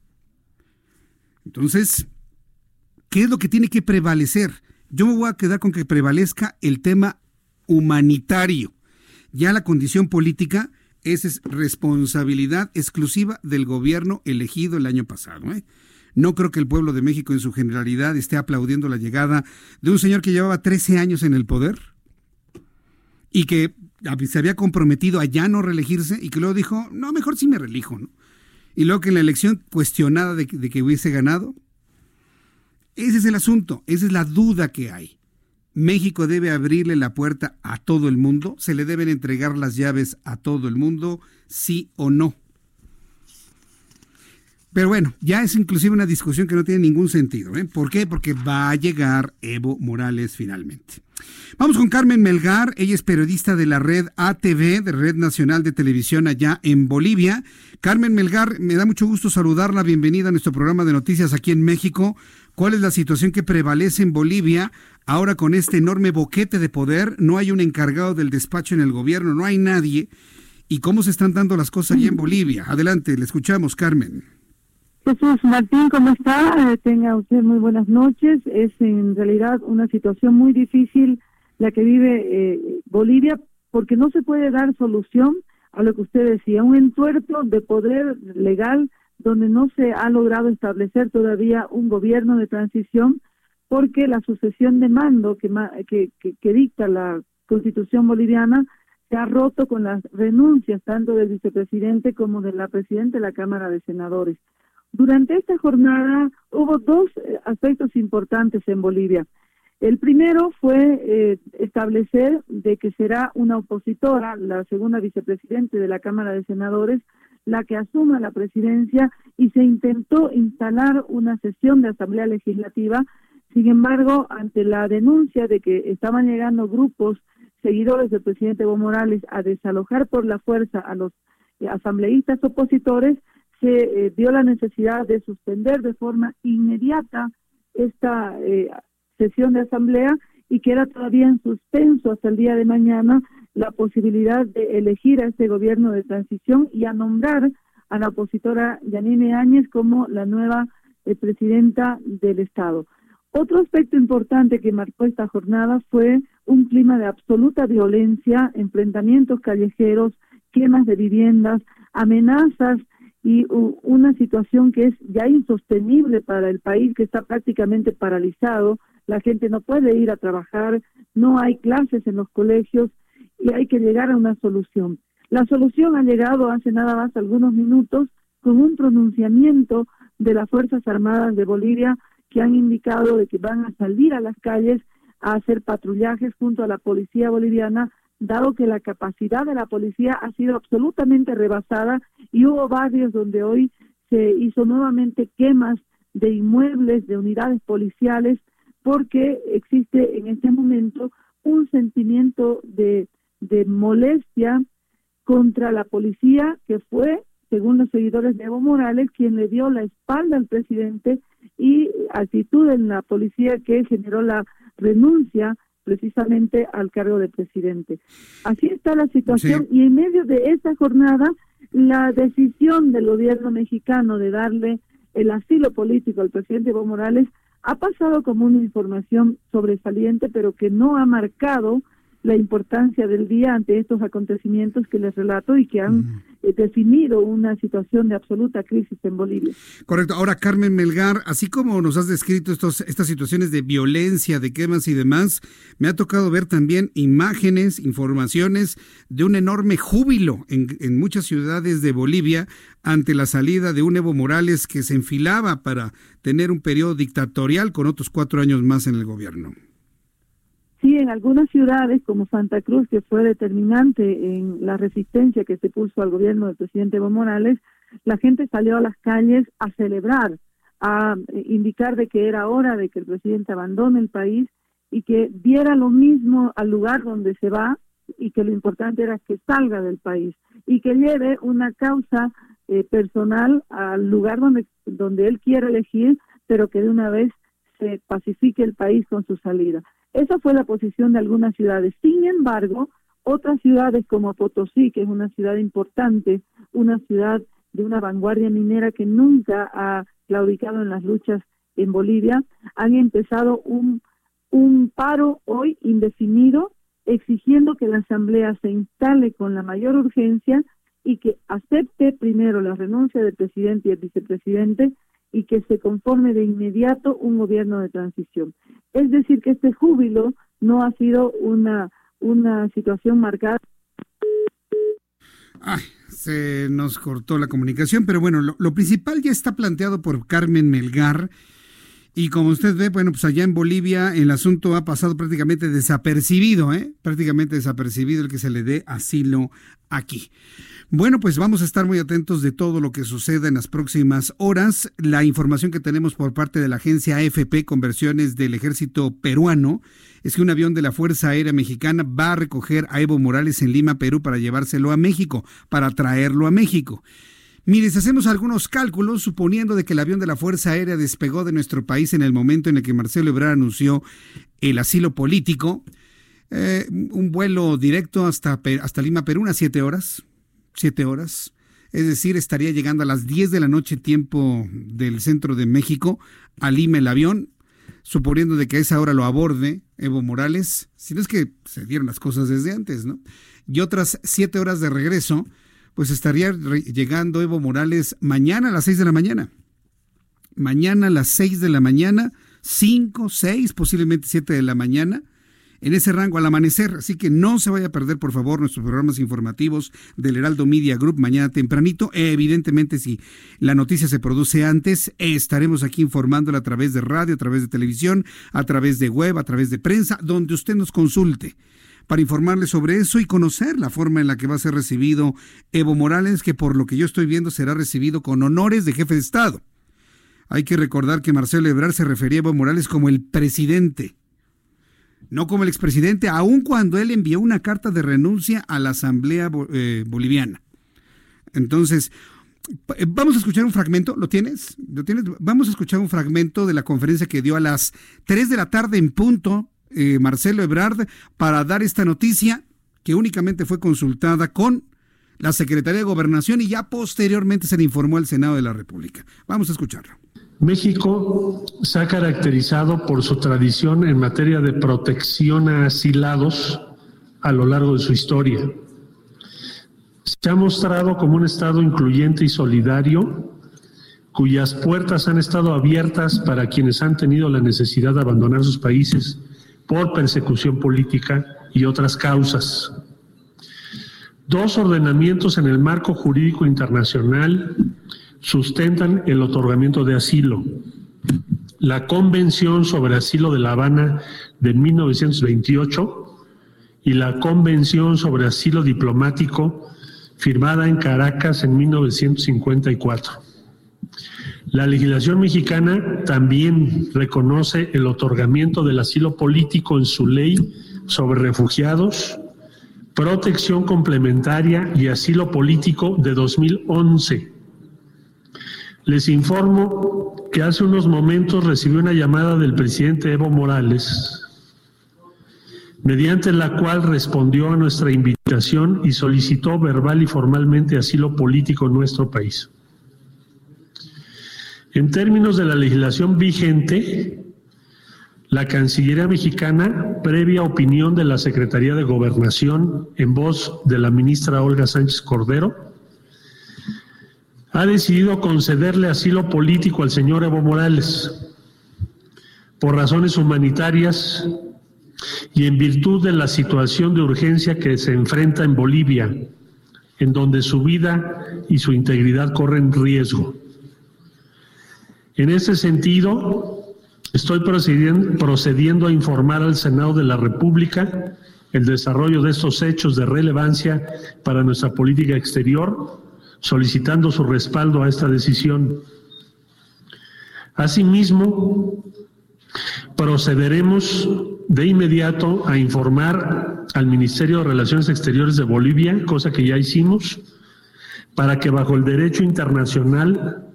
Entonces, ¿qué es lo que tiene que prevalecer? Yo me voy a quedar con que prevalezca el tema humanitario. Ya la condición política es responsabilidad exclusiva del gobierno elegido el año pasado. ¿eh? No creo que el pueblo de México en su generalidad esté aplaudiendo la llegada de un señor que llevaba 13 años en el poder y que se había comprometido a ya no reelegirse y que luego dijo, no, mejor sí me reelijo, ¿no? Y luego que en la elección cuestionada de, que hubiese ganado, ese es el asunto, esa es la duda que hay. México debe abrirle la puerta a todo el mundo, se le deben entregar las llaves a todo el mundo, sí o no. Pero bueno, ya es inclusive una discusión que no tiene ningún sentido. ¿eh? ¿Por qué? Porque va a llegar Evo Morales finalmente. Vamos con Carmen Melgar, ella es periodista de la red ATV, de Red Nacional de Televisión allá en Bolivia. Carmen Melgar, me da mucho gusto saludarla, bienvenida a nuestro programa de noticias aquí en México. ¿Cuál es la situación que prevalece en Bolivia ahora con este enorme boquete de poder? No hay un encargado del despacho en el gobierno, no hay nadie. ¿Y cómo se están dando las cosas allí en Bolivia? Adelante, le escuchamos, Carmen. Jesús Martín, ¿cómo está? Eh, tenga usted muy buenas noches. Es en realidad una situación muy difícil la que vive eh, Bolivia porque no se puede dar solución a lo que usted decía, un entuerto de poder legal donde no se ha logrado establecer todavía un gobierno de transición porque la sucesión de mando que, que, que dicta la constitución boliviana se ha roto con las renuncias tanto del vicepresidente como de la presidenta de la Cámara de Senadores. Durante esta jornada hubo dos eh, aspectos importantes en Bolivia. El primero fue eh, establecer de que será una opositora, la segunda vicepresidente de la Cámara de Senadores, la que asuma la presidencia y se intentó instalar una sesión de Asamblea Legislativa. Sin embargo, ante la denuncia de que estaban llegando grupos seguidores del presidente Evo Morales a desalojar por la fuerza a los eh, asambleístas opositores, se eh, dio la necesidad de suspender de forma inmediata esta eh, sesión de asamblea y queda todavía en suspenso hasta el día de mañana la posibilidad de elegir a este gobierno de transición y a nombrar a la opositora Yanine Áñez como la nueva presidenta del Estado. Otro aspecto importante que marcó esta jornada fue un clima de absoluta violencia, enfrentamientos callejeros, quemas de viviendas, amenazas y una situación que es ya insostenible para el país que está prácticamente paralizado. La gente no puede ir a trabajar, no hay clases en los colegios y hay que llegar a una solución. La solución ha llegado hace nada más algunos minutos con un pronunciamiento de las Fuerzas Armadas de Bolivia que han indicado de que van a salir a las calles a hacer patrullajes junto a la policía boliviana, dado que la capacidad de la policía ha sido absolutamente rebasada y hubo barrios donde hoy se hizo nuevamente quemas de inmuebles, de unidades policiales, porque existe en este momento un sentimiento de, de molestia contra la policía que fue, según los seguidores de Evo Morales, quien le dio la espalda al presidente y actitud en la policía que generó la renuncia precisamente al cargo de presidente. Así está la situación y en medio de esta jornada la decisión del gobierno mexicano de darle el asilo político al presidente Evo Morales ha pasado como una información sobresaliente, pero que no ha marcado la importancia del día ante estos acontecimientos que les relato y que han eh, definido una situación de absoluta crisis en Bolivia. Correcto. Ahora, Carmen Melgar, así como nos has descrito estos, estas situaciones de violencia, de quemas y demás, me ha tocado ver también imágenes, informaciones de un enorme júbilo en, en muchas ciudades de Bolivia ante la salida de un Evo Morales que se enfilaba para tener un periodo dictatorial con otros cuatro años más en el gobierno. Sí, en algunas ciudades como Santa Cruz, que fue determinante en la resistencia que se puso al gobierno del presidente Evo Morales, la gente salió a las calles a celebrar, a eh, indicar de que era hora de que el presidente abandone el país y que diera lo mismo al lugar donde se va y que lo importante era que salga del país y que lleve una causa eh, personal al lugar donde, donde él quiere elegir, pero que de una vez se pacifique el país con su salida. Esa fue la posición de algunas ciudades. Sin embargo, otras ciudades como Potosí, que es una ciudad importante, una ciudad de una vanguardia minera que nunca ha claudicado en las luchas en Bolivia, han empezado un, paro hoy indefinido exigiendo que la Asamblea se instale con la mayor urgencia y que acepte primero la renuncia del presidente y el vicepresidente y que se conforme de inmediato un gobierno de transición. Es decir, que este júbilo no ha sido una, una situación marcada. Ay, se nos cortó la comunicación, pero bueno, lo, lo principal ya está planteado por Carmen Melgar. Y como usted ve, bueno, pues allá en Bolivia el asunto ha pasado prácticamente desapercibido, ¿eh? Prácticamente desapercibido el que se le dé asilo aquí. Bueno, pues vamos a estar muy atentos de todo lo que suceda en las próximas horas. La información que tenemos por parte de la agencia AFP Conversiones del Ejército Peruano es que un avión de la Fuerza Aérea Mexicana va a recoger a Evo Morales en Lima, Perú, para llevárselo a México, para traerlo a México. Mire, si hacemos algunos cálculos, suponiendo de que el avión de la Fuerza Aérea despegó de nuestro país en el momento en el que Marcelo Ebrard anunció el asilo político, eh, un vuelo directo hasta, hasta Lima, Perú, unas siete horas, siete horas. Es decir, estaría llegando a las 10 de la noche tiempo del centro de México a Lima el avión, suponiendo de que a esa hora lo aborde Evo Morales, si no es que se dieron las cosas desde antes, ¿no? Y otras siete horas de regreso, pues estaría llegando Evo Morales mañana a las 6 de la mañana. Mañana a las 6 de la mañana, 5, 6, posiblemente 7 de la mañana, en ese rango al amanecer. Así que no se vaya a perder, por favor, nuestros programas informativos del Heraldo Media Group mañana tempranito. evidentemente, si la noticia se produce antes, estaremos aquí informándola a través de radio, a través de televisión, a través de web, a través de prensa, donde usted nos consulte para informarle sobre eso y conocer la forma en la que va a ser recibido Evo Morales, que por lo que yo estoy viendo será recibido con honores de jefe de Estado. Hay que recordar que Marcelo Ebrard se refería a Evo Morales como el presidente no como el expresidente, aun cuando él envió una carta de renuncia a la Asamblea eh, Boliviana. Entonces, eh, vamos a escuchar un fragmento, ¿lo tienes? ¿Lo tienes? Vamos a escuchar un fragmento de la conferencia que dio a las 3 de la tarde en punto eh, Marcelo Ebrard para dar esta noticia que únicamente fue consultada con la Secretaría de Gobernación y ya posteriormente se le informó al Senado de la República. Vamos a escucharlo. México se ha caracterizado por su tradición en materia de protección a asilados a lo largo de su historia. Se ha mostrado como un Estado incluyente y solidario, cuyas puertas han estado abiertas para quienes han tenido la necesidad de abandonar sus países por persecución política y otras causas. Dos ordenamientos en el marco jurídico internacional sustentan el otorgamiento de asilo. La Convención sobre Asilo de La Habana de 1928 y la Convención sobre Asilo Diplomático firmada en Caracas en 1954. La legislación mexicana también reconoce el otorgamiento del asilo político en su ley sobre refugiados, protección complementaria y asilo político de 2011 les informo que hace unos momentos recibí una llamada del presidente Evo Morales, mediante la cual respondió a nuestra invitación y solicitó verbal y formalmente asilo político en nuestro país. En términos de la legislación vigente, la Cancillería mexicana, previa opinión de la Secretaría de Gobernación en voz de la ministra Olga Sánchez Cordero, ha decidido concederle asilo político al señor Evo Morales por razones humanitarias y en virtud de la situación de urgencia que se enfrenta en Bolivia, en donde su vida y su integridad corren riesgo. En ese sentido, estoy procediendo, a informar al Senado de la República el desarrollo de estos hechos de relevancia para nuestra política exterior solicitando su respaldo a esta decisión. Asimismo, procederemos de inmediato a informar al Ministerio de Relaciones Exteriores de Bolivia, cosa que ya hicimos, para que bajo el derecho internacional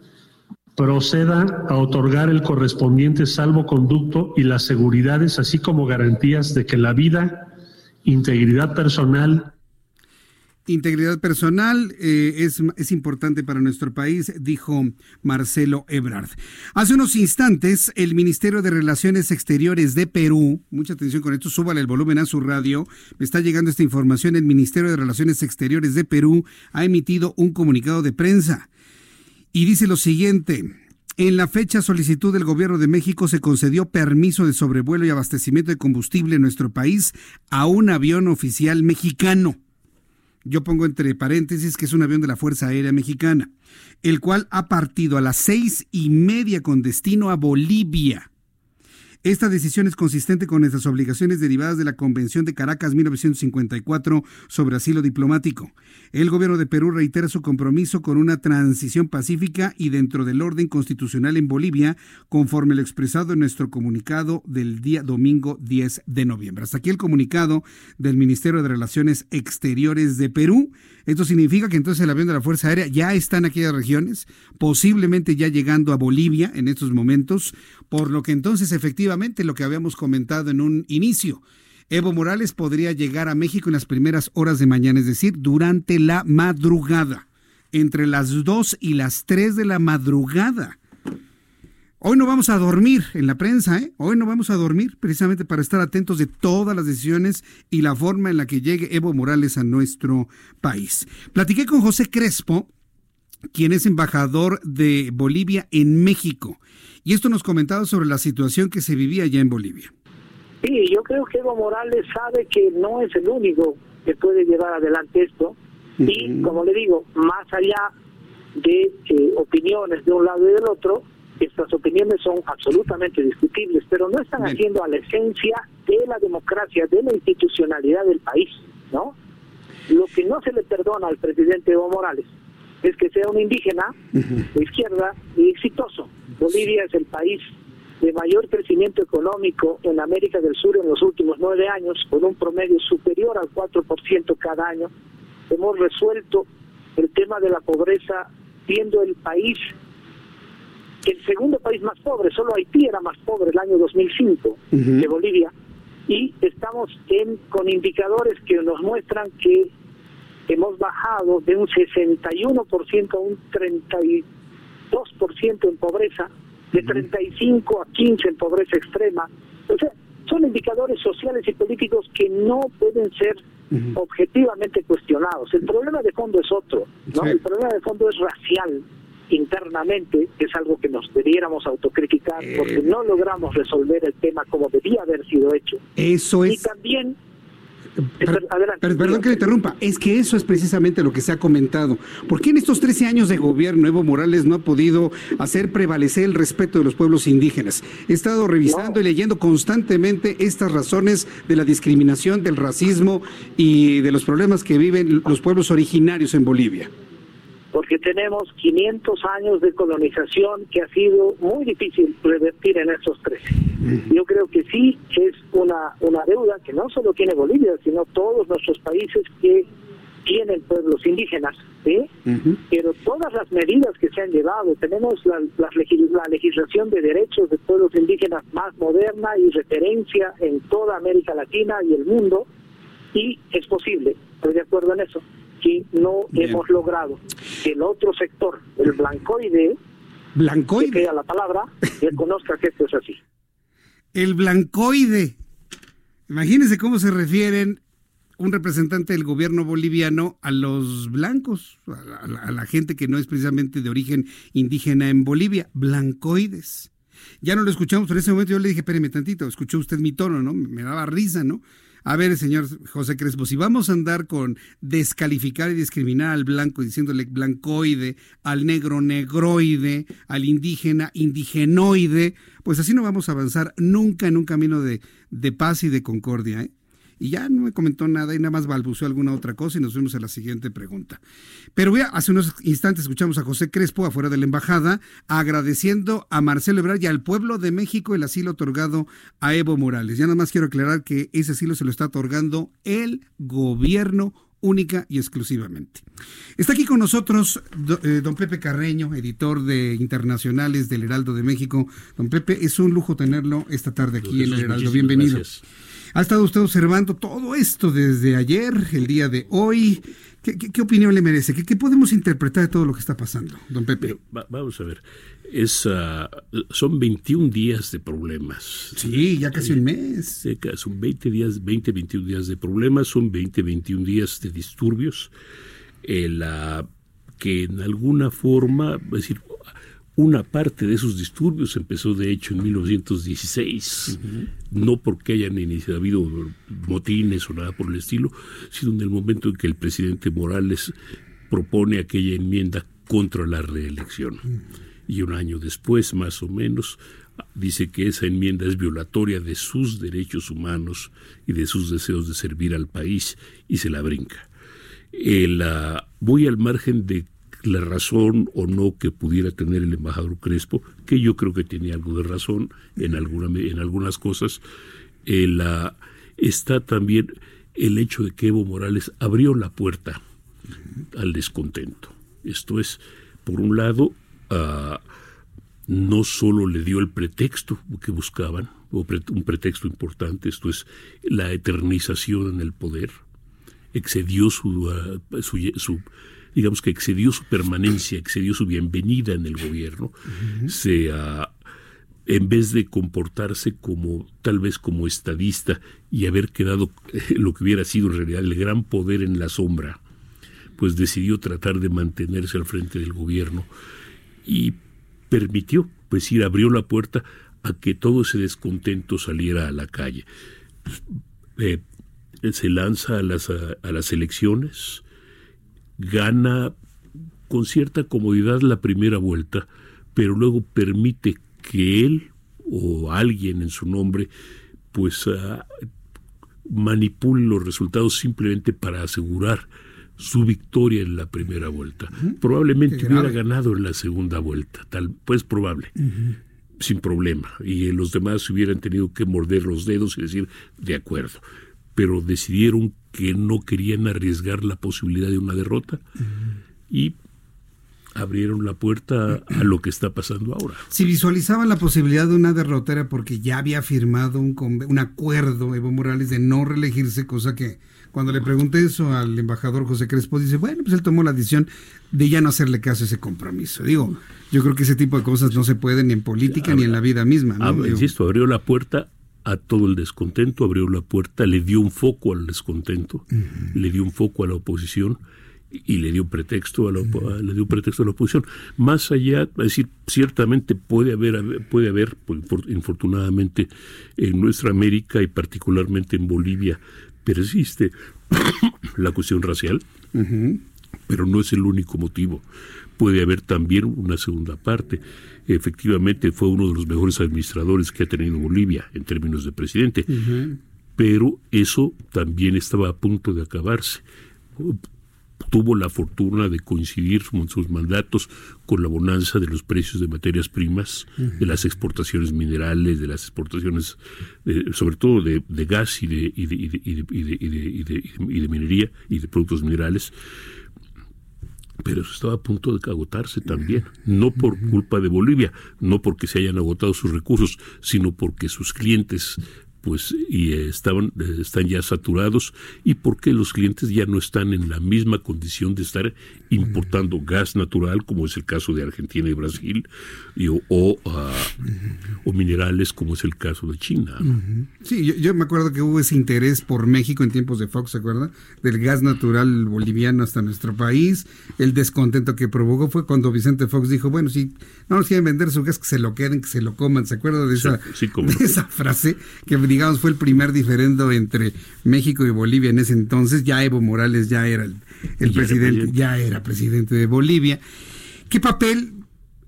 proceda a otorgar el correspondiente salvoconducto y las seguridades, así como garantías de que la vida, integridad personal Integridad personal eh, es, es, importante para nuestro país, dijo Marcelo Ebrard. Hace unos instantes, el Ministerio de Relaciones Exteriores de Perú, mucha atención con esto, súbale el volumen a su radio, me está llegando esta información, el Ministerio de Relaciones Exteriores de Perú ha emitido un comunicado de prensa y dice lo siguiente. En la fecha solicitud del Gobierno de México se concedió permiso de sobrevuelo y abastecimiento de combustible en nuestro país a un avión oficial mexicano yo pongo entre paréntesis que es un avión de la Fuerza Aérea Mexicana, el cual ha partido a las seis y media con destino a Bolivia. Esta decisión es consistente con nuestras obligaciones derivadas de la Convención de Caracas 1954 sobre asilo diplomático. El gobierno de Perú reitera su compromiso con una transición pacífica y dentro del orden constitucional en Bolivia, conforme lo expresado en nuestro comunicado del día domingo 10 de noviembre. Hasta aquí el comunicado del Ministerio de Relaciones Exteriores de Perú. Esto significa que entonces el avión de la Fuerza Aérea ya está en aquellas regiones, posiblemente ya llegando a Bolivia en estos momentos, por lo que entonces efectivamente lo que habíamos comentado en un inicio, Evo Morales podría llegar a México en las primeras horas de mañana, es decir, durante la madrugada, entre las 2 y las 3 de la madrugada. Hoy no vamos a dormir en la prensa, ¿eh? Hoy no vamos a dormir precisamente para estar atentos de todas las decisiones y la forma en la que llegue Evo Morales a nuestro país. Platiqué con José Crespo, quien es embajador de Bolivia en México, y esto nos comentaba sobre la situación que se vivía allá en Bolivia. Sí, yo creo que Evo Morales sabe que no es el único que puede llevar adelante esto y, como le digo, más allá de eh, opiniones de un lado y del otro, estas opiniones son absolutamente discutibles, pero no están haciendo a la esencia de la democracia, de la institucionalidad del país, ¿no? Lo que no se le perdona al presidente Evo Morales es que sea un indígena de izquierda y exitoso. Bolivia es el país de mayor crecimiento económico en América del Sur en los últimos nueve años, con un promedio superior al 4% cada año. Hemos resuelto el tema de la pobreza siendo el país, el segundo país más pobre, solo Haití era más pobre el año 2005 de Bolivia, y estamos en, con indicadores que nos muestran que hemos bajado de un 61% a un 32% en pobreza, de 35 a 15 en pobreza extrema. O sea, son indicadores sociales y políticos que no pueden ser objetivamente cuestionados. El problema de fondo es otro, ¿no? El problema de fondo es racial internamente, que es algo que nos debiéramos autocriticar Eh. porque no logramos resolver el tema como debía haber sido hecho. Eso Y es. también Per- per- perdón que le interrumpa, es que eso es precisamente lo que se ha comentado. ¿Por qué en estos 13 años de gobierno Evo Morales no ha podido hacer prevalecer el respeto de los pueblos indígenas? He estado revisando y leyendo constantemente estas razones de la discriminación, del racismo y de los problemas que viven los pueblos originarios en Bolivia. Porque tenemos 500 años de colonización que ha sido muy difícil revertir en estos tres. Yo creo que sí es una, una deuda que no solo tiene Bolivia, sino todos nuestros países que tienen pueblos indígenas, ¿sí? Pero todas las medidas que se han llevado, tenemos la, la legis- la legislación de derechos de pueblos indígenas más moderna y referencia en toda América Latina y el mundo, y es posible, estoy de acuerdo en eso, que no hemos logrado que el otro sector, el blancoide, Blancoide. que queda la palabra, reconozca que esto es así. El blancoide. Imagínense cómo se refieren un representante del gobierno boliviano a los blancos, a la, a la- a la gente que no es precisamente de origen indígena en Bolivia, blancoides. Ya no lo escuchamos, pero en ese momento yo le dije, espéreme tantito, escuchó usted mi tono, ¿no? Me daba risa, ¿no? A ver, señor José Crespo, si vamos a andar con descalificar y discriminar al blanco diciéndole blancoide, al negro negroide, al indígena indigenoide, pues así no vamos a avanzar nunca en un camino de, de paz y de concordia, ¿eh? Y ya no me comentó nada y nada más balbuceó alguna otra cosa y nos fuimos a la siguiente pregunta. Pero voy a- hace unos instantes escuchamos a José Crespo afuera de la embajada agradeciendo a Marcelo Ebrard y al pueblo de México el asilo otorgado a Evo Morales. Ya nada más quiero aclarar que ese asilo se lo está otorgando el gobierno única y exclusivamente. Está aquí con nosotros do- eh, don Pepe Carreño, editor de internacionales del Heraldo de México. Don Pepe, es un lujo tenerlo esta tarde aquí en el Heraldo. Bienvenido. gracias. Ha estado usted observando todo esto desde ayer, el día de hoy. ¿Qué, qué- qué opinión le merece? ¿Qué, qué podemos interpretar de todo lo que está pasando, don Pepe? Va- vamos a ver. Es, ah, son 21 días de problemas. Sí, ya casi un mes. Son 20 días, 20, 21 días de problemas, son 20, 21 días de disturbios. El, ah, que en alguna forma, es decir, una parte de esos disturbios empezó de hecho en 1916, no porque hayan iniciado, habido motines o nada por el estilo, sino en el momento en que el presidente Morales propone aquella enmienda contra la reelección. Y un año después, más o menos, dice que esa enmienda es violatoria de sus derechos humanos y de sus deseos de servir al país y se la brinca. El, ah, voy al margen de la razón o no que pudiera tener el embajador Crespo, que yo creo que tenía algo de razón en, alguna, en algunas cosas, el, ah, está también el hecho de que Evo Morales abrió la puerta al descontento. Esto es, por un lado, ah, no solo le dio el pretexto que buscaban, o un pretexto importante, esto es la eternización en el poder, excedió su, ah, su- digamos que excedió su permanencia, excedió su bienvenida en el gobierno, se ah, en vez de comportarse como tal vez como estadista y haber quedado eh, lo que hubiera sido en realidad el gran poder en la sombra, pues decidió tratar de mantenerse al frente del gobierno y permitió, pues ir, abrió la puerta a que todo ese descontento saliera a la calle. Eh, se lanza a las, a las elecciones, gana con cierta comodidad la primera vuelta, pero luego permite que él o alguien en su nombre pues uh, manipule los resultados simplemente para asegurar su victoria en la primera vuelta. Probablemente hubiera ganado en la segunda vuelta, tal pues probable. Sin problema. Y los demás hubieran tenido que morder los dedos y decir, de acuerdo. Pero decidieron que no querían arriesgar la posibilidad de una derrota y abrieron la puerta a lo que está pasando ahora. Si visualizaban la posibilidad de una derrota era porque ya había firmado un, un acuerdo Evo Morales de no reelegirse, cosa que cuando le pregunté eso al embajador José Crespo, dice, bueno, pues él tomó la decisión de ya no hacerle caso a ese compromiso. Digo, yo creo que ese tipo de cosas no se pueden ni en política ni en la vida misma. ¿no? insisto, abrió la puerta a todo el descontento, abrió la puerta, le dio un foco al descontento, le dio un foco a la oposición y le dio pretexto a la, le dio pretexto a la oposición. Más allá es decir ciertamente puede haber puede haber pues, infortunadamente en nuestra América y particularmente en Bolivia persiste la cuestión racial pero no es el único motivo puede haber también una segunda parte. Efectivamente fue uno de los mejores administradores que ha tenido Bolivia en términos de presidente pero eso también estaba a punto de acabarse. Tuvo la fortuna de coincidir con sus mandatos con la bonanza de los precios de materias primas, de las exportaciones minerales, de las exportaciones, sobre todo de, gas y de, de, y, de, minería y de productos minerales. Pero eso estaba a punto de agotarse también, no por culpa de Bolivia, no porque se hayan agotado sus recursos, sino porque sus clientes pues y estaban están ya saturados y porque los clientes ya no están en la misma condición de estar importando gas natural como es el caso de Argentina y Brasil y, o, ah, o, minerales como es el caso de China. Sí, yo, me acuerdo que hubo ese interés por México en tiempos de Fox, ¿se acuerda? Del gas natural boliviano hasta nuestro país. El descontento que provocó fue cuando Vicente Fox dijo, bueno, si no nos quieren vender su gas, que se lo queden, que se lo coman. ¿Se acuerda de esa, de esa frase que digamos, fue el primer diferendo entre México y Bolivia en ese entonces. Ya Evo Morales ya era el, presidente, ya era presidente de Bolivia. ¿Qué papel,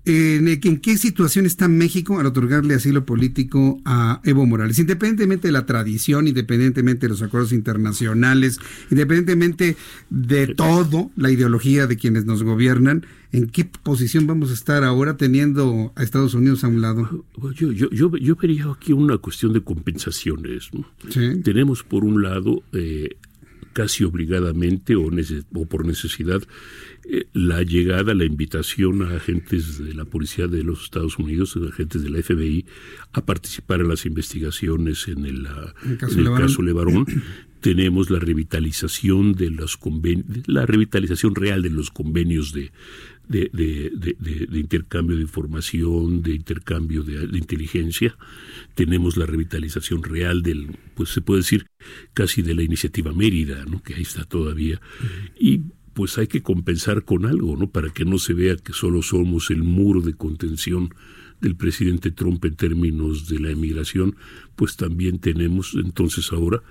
en, qué situación está México al otorgarle asilo político a Evo Morales? Independientemente de la tradición, independientemente de los acuerdos internacionales, independientemente de todo, la ideología de quienes nos gobiernan, ¿En qué posición vamos a estar ahora teniendo a Estados Unidos a un lado? Yo, yo, yo, yo vería aquí una cuestión de compensaciones. Tenemos por un lado eh, casi obligadamente o, o por necesidad eh, la llegada, la invitación a agentes de la policía de los Estados Unidos, a agentes de la FBI, a participar en las investigaciones en el, caso, Levarón. Tenemos la revitalización de los la revitalización real de los convenios de, de, de, intercambio de información, de intercambio de, inteligencia. Tenemos la revitalización real del, pues se puede decir, casi de la iniciativa Mérida, ¿no? que ahí está todavía. Y pues hay que compensar con algo, ¿no? Para que no se vea que solo somos el muro de contención del presidente Trump en términos de la emigración, pues también tenemos entonces ahora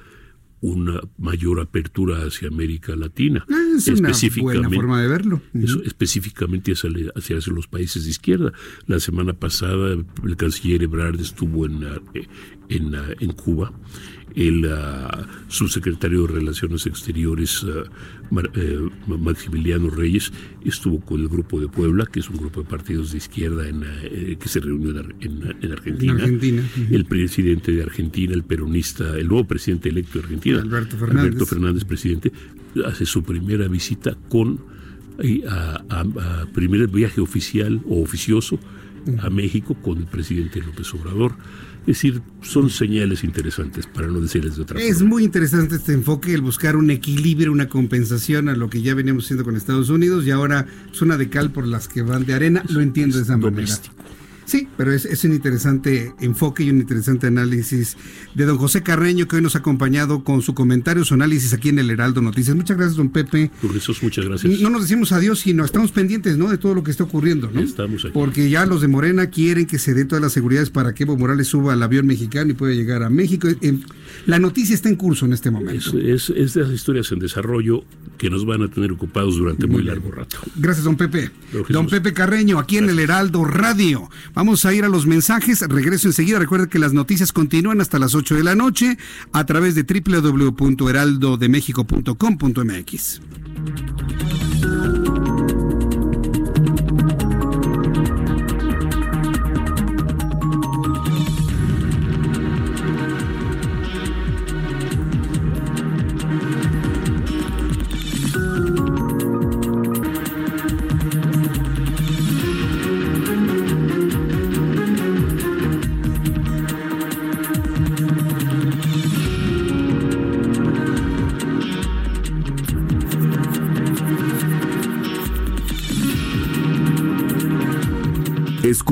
una mayor apertura hacia América Latina. Ah, es una buena forma de verlo. específicamente hacia, hacia, los países de izquierda. La semana pasada el canciller Ebrard estuvo en, eh, en, eh, en Cuba el uh, subsecretario de Relaciones Exteriores, uh, eh, Maximiliano Reyes, estuvo con el Grupo de Puebla, que es un grupo de partidos de izquierda en, eh, que se reunió en, Argentina. El presidente de Argentina, el peronista, el nuevo presidente electo de Argentina, Alberto Fernández, Alberto Fernández presidente, hace su primera visita con a, a primer viaje oficial o oficioso a México con el presidente López Obrador. Es decir, son señales interesantes, para no decirles de otra es muy interesante este enfoque, el buscar un equilibrio, una compensación a lo que ya veníamos haciendo con Estados Unidos y ahora zona de cal por las que van de arena, lo entiendo de esa manera. Sí, pero es, es, un interesante enfoque y un interesante análisis de don José Carreño, que hoy nos ha acompañado con su comentario, su análisis aquí en el Heraldo Noticias. Muchas gracias, don Pepe. Jesús, muchas gracias. No nos decimos adiós, sino estamos pendientes ¿no? de todo lo que está ocurriendo. ¿no? Estamos aquí. Porque ya los de Morena quieren que se dé todas las seguridades para que Evo Morales suba al avión mexicano y pueda llegar a México. La noticia está en curso en este momento. Es, es, de las historias en desarrollo que nos van a tener ocupados durante muy, muy largo rato. Gracias, don Pepe. Don Pepe Carreño, aquí en el Heraldo Radio. Vamos a ir a los mensajes. Regreso enseguida. Recuerden que las noticias continúan hasta las 8 de la noche a través de www.heraldodemexico.com.mx.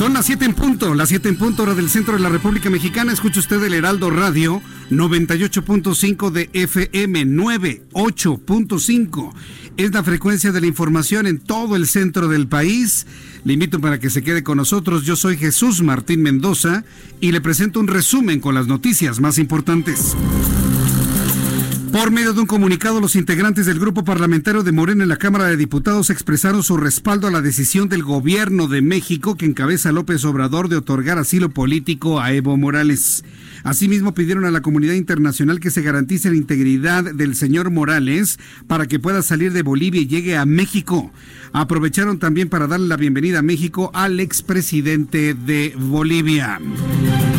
Son las 7 en punto, las 7 en punto hora del centro de la República Mexicana. Escucha usted el Heraldo Radio 98.5 de FM 98.5. Es la frecuencia de la información en todo el centro del país. Le invito para que se quede con nosotros. Yo soy Jesús Martín Mendoza y le presento un resumen con las noticias más importantes. Por medio de un comunicado, los integrantes del grupo parlamentario de Morena en la Cámara de Diputados expresaron su respaldo a la decisión del gobierno de México que encabeza López Obrador de otorgar asilo político a Evo Morales. Asimismo, pidieron a la comunidad internacional que se garantice la integridad del señor Morales para que pueda salir de Bolivia y llegue a México. Aprovecharon también para darle la bienvenida a México al expresidente de Bolivia.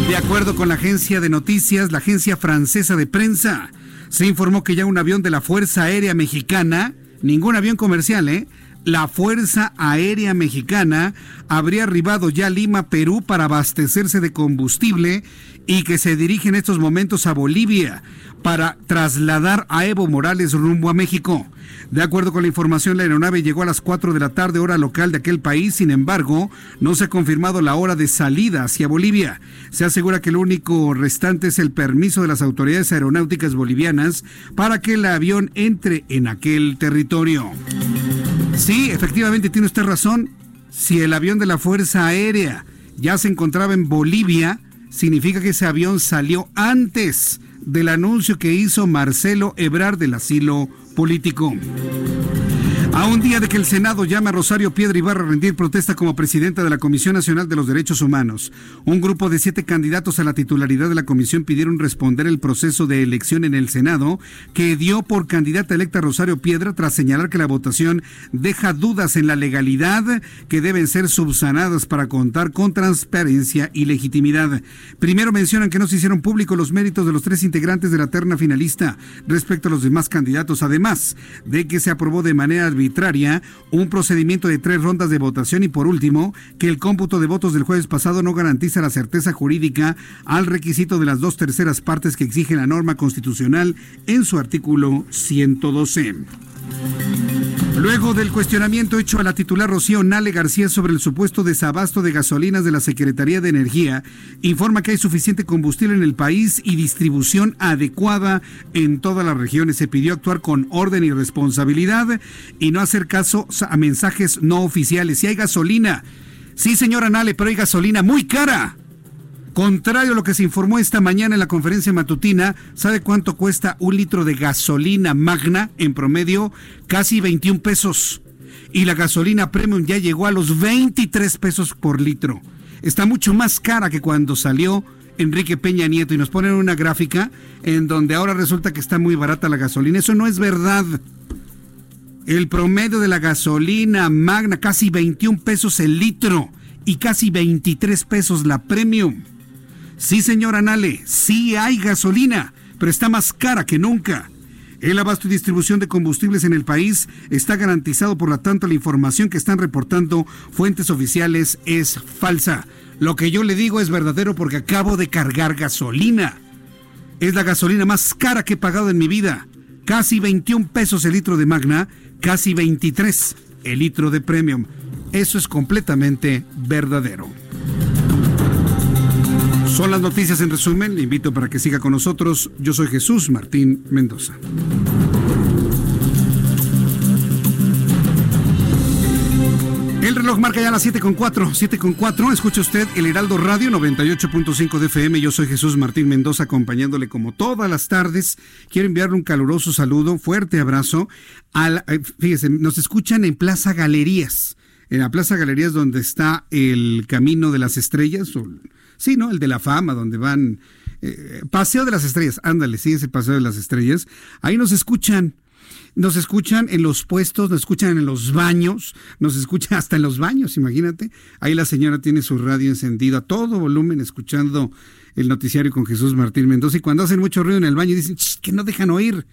De acuerdo con la agencia de noticias, la agencia francesa de prensa, se informó que ya un avión de la Fuerza Aérea Mexicana, ningún avión comercial, ¿eh? la Fuerza Aérea Mexicana habría arribado ya a Lima, Perú, para abastecerse de combustible y que se dirige en estos momentos a Bolivia para trasladar a Evo Morales rumbo a México. De acuerdo con la información, la aeronave llegó a las 4 de la tarde hora local de aquel país, sin embargo, no se ha confirmado la hora de salida hacia Bolivia. Se asegura que lo único restante es el permiso de las autoridades aeronáuticas bolivianas para que el avión entre en aquel territorio. Sí, efectivamente tiene usted razón. Si el avión de la Fuerza Aérea ya se encontraba en Bolivia, significa que ese avión salió antes del anuncio que hizo Marcelo Ebrard del asilo político. A un día de que el Senado llame a Rosario Piedra Ibarra a rendir protesta como presidenta de la Comisión Nacional de los Derechos Humanos, un grupo de siete candidatos a la titularidad de la comisión pidieron responder el proceso de elección en el Senado que dio por candidata electa Rosario Piedra tras señalar que la votación deja dudas en la legalidad que deben ser subsanadas para contar con transparencia y legitimidad. Primero mencionan que no se hicieron públicos los méritos de los tres integrantes de la terna finalista respecto a los demás candidatos, además de que se aprobó de manera arbitraria un procedimiento de tres rondas de votación y por último que el cómputo de votos del jueves pasado no garantiza la certeza jurídica al requisito de las dos terceras partes que exige la norma constitucional en su artículo 112. Luego del cuestionamiento hecho a la titular Rocío Nale García sobre el supuesto desabasto de gasolinas de la Secretaría de Energía, informa que hay suficiente combustible en el país y distribución adecuada en todas las regiones. Se pidió actuar con orden y responsabilidad y no hacer caso a mensajes no oficiales. Si hay gasolina, sí señora Nale, pero hay gasolina muy cara. Contrario a lo que se informó esta mañana en la conferencia matutina, ¿sabe cuánto cuesta un litro de gasolina magna en promedio? Casi 21 pesos. Y la gasolina premium ya llegó a los 23 pesos por litro. Está mucho más cara que cuando salió Enrique Peña Nieto y nos ponen una gráfica en donde ahora resulta que está muy barata la gasolina. Eso no es verdad. El promedio de la gasolina magna, casi 21 pesos el litro y casi 23 pesos la premium. Sí, señor Anale, sí hay gasolina, pero está más cara que nunca. El abasto y distribución de combustibles en el país está garantizado, por lo tanto la información que están reportando fuentes oficiales es falsa. Lo que yo le digo es verdadero porque acabo de cargar gasolina. Es la gasolina más cara que he pagado en mi vida. Casi 21 pesos el litro de Magna, casi 23 el litro de Premium. Eso es completamente verdadero. Son las noticias en resumen. Le invito para que siga con nosotros. Yo soy Jesús Martín Mendoza. El reloj marca ya las 7 con 4, 7 con 4. Escucha usted el Heraldo Radio 98.5 de FM. Yo soy Jesús Martín Mendoza acompañándole como todas las tardes. Quiero enviarle un caluroso saludo, fuerte abrazo. Eh, fíjese, nos escuchan en Plaza Galerías. En la Plaza Galerías donde está el Camino de las Estrellas, Sí, ¿no? El de la fama, donde van... Eh, Paseo de las Estrellas, ándale, sí, ese Paseo de las Estrellas. Ahí nos escuchan. Nos escuchan en los puestos, nos escuchan en los baños, nos escuchan hasta en los baños, imagínate. Ahí la señora tiene su radio encendido a todo volumen, escuchando el noticiario con Jesús Martín Mendoza. Y cuando hacen mucho ruido en el baño, dicen que no dejan oír.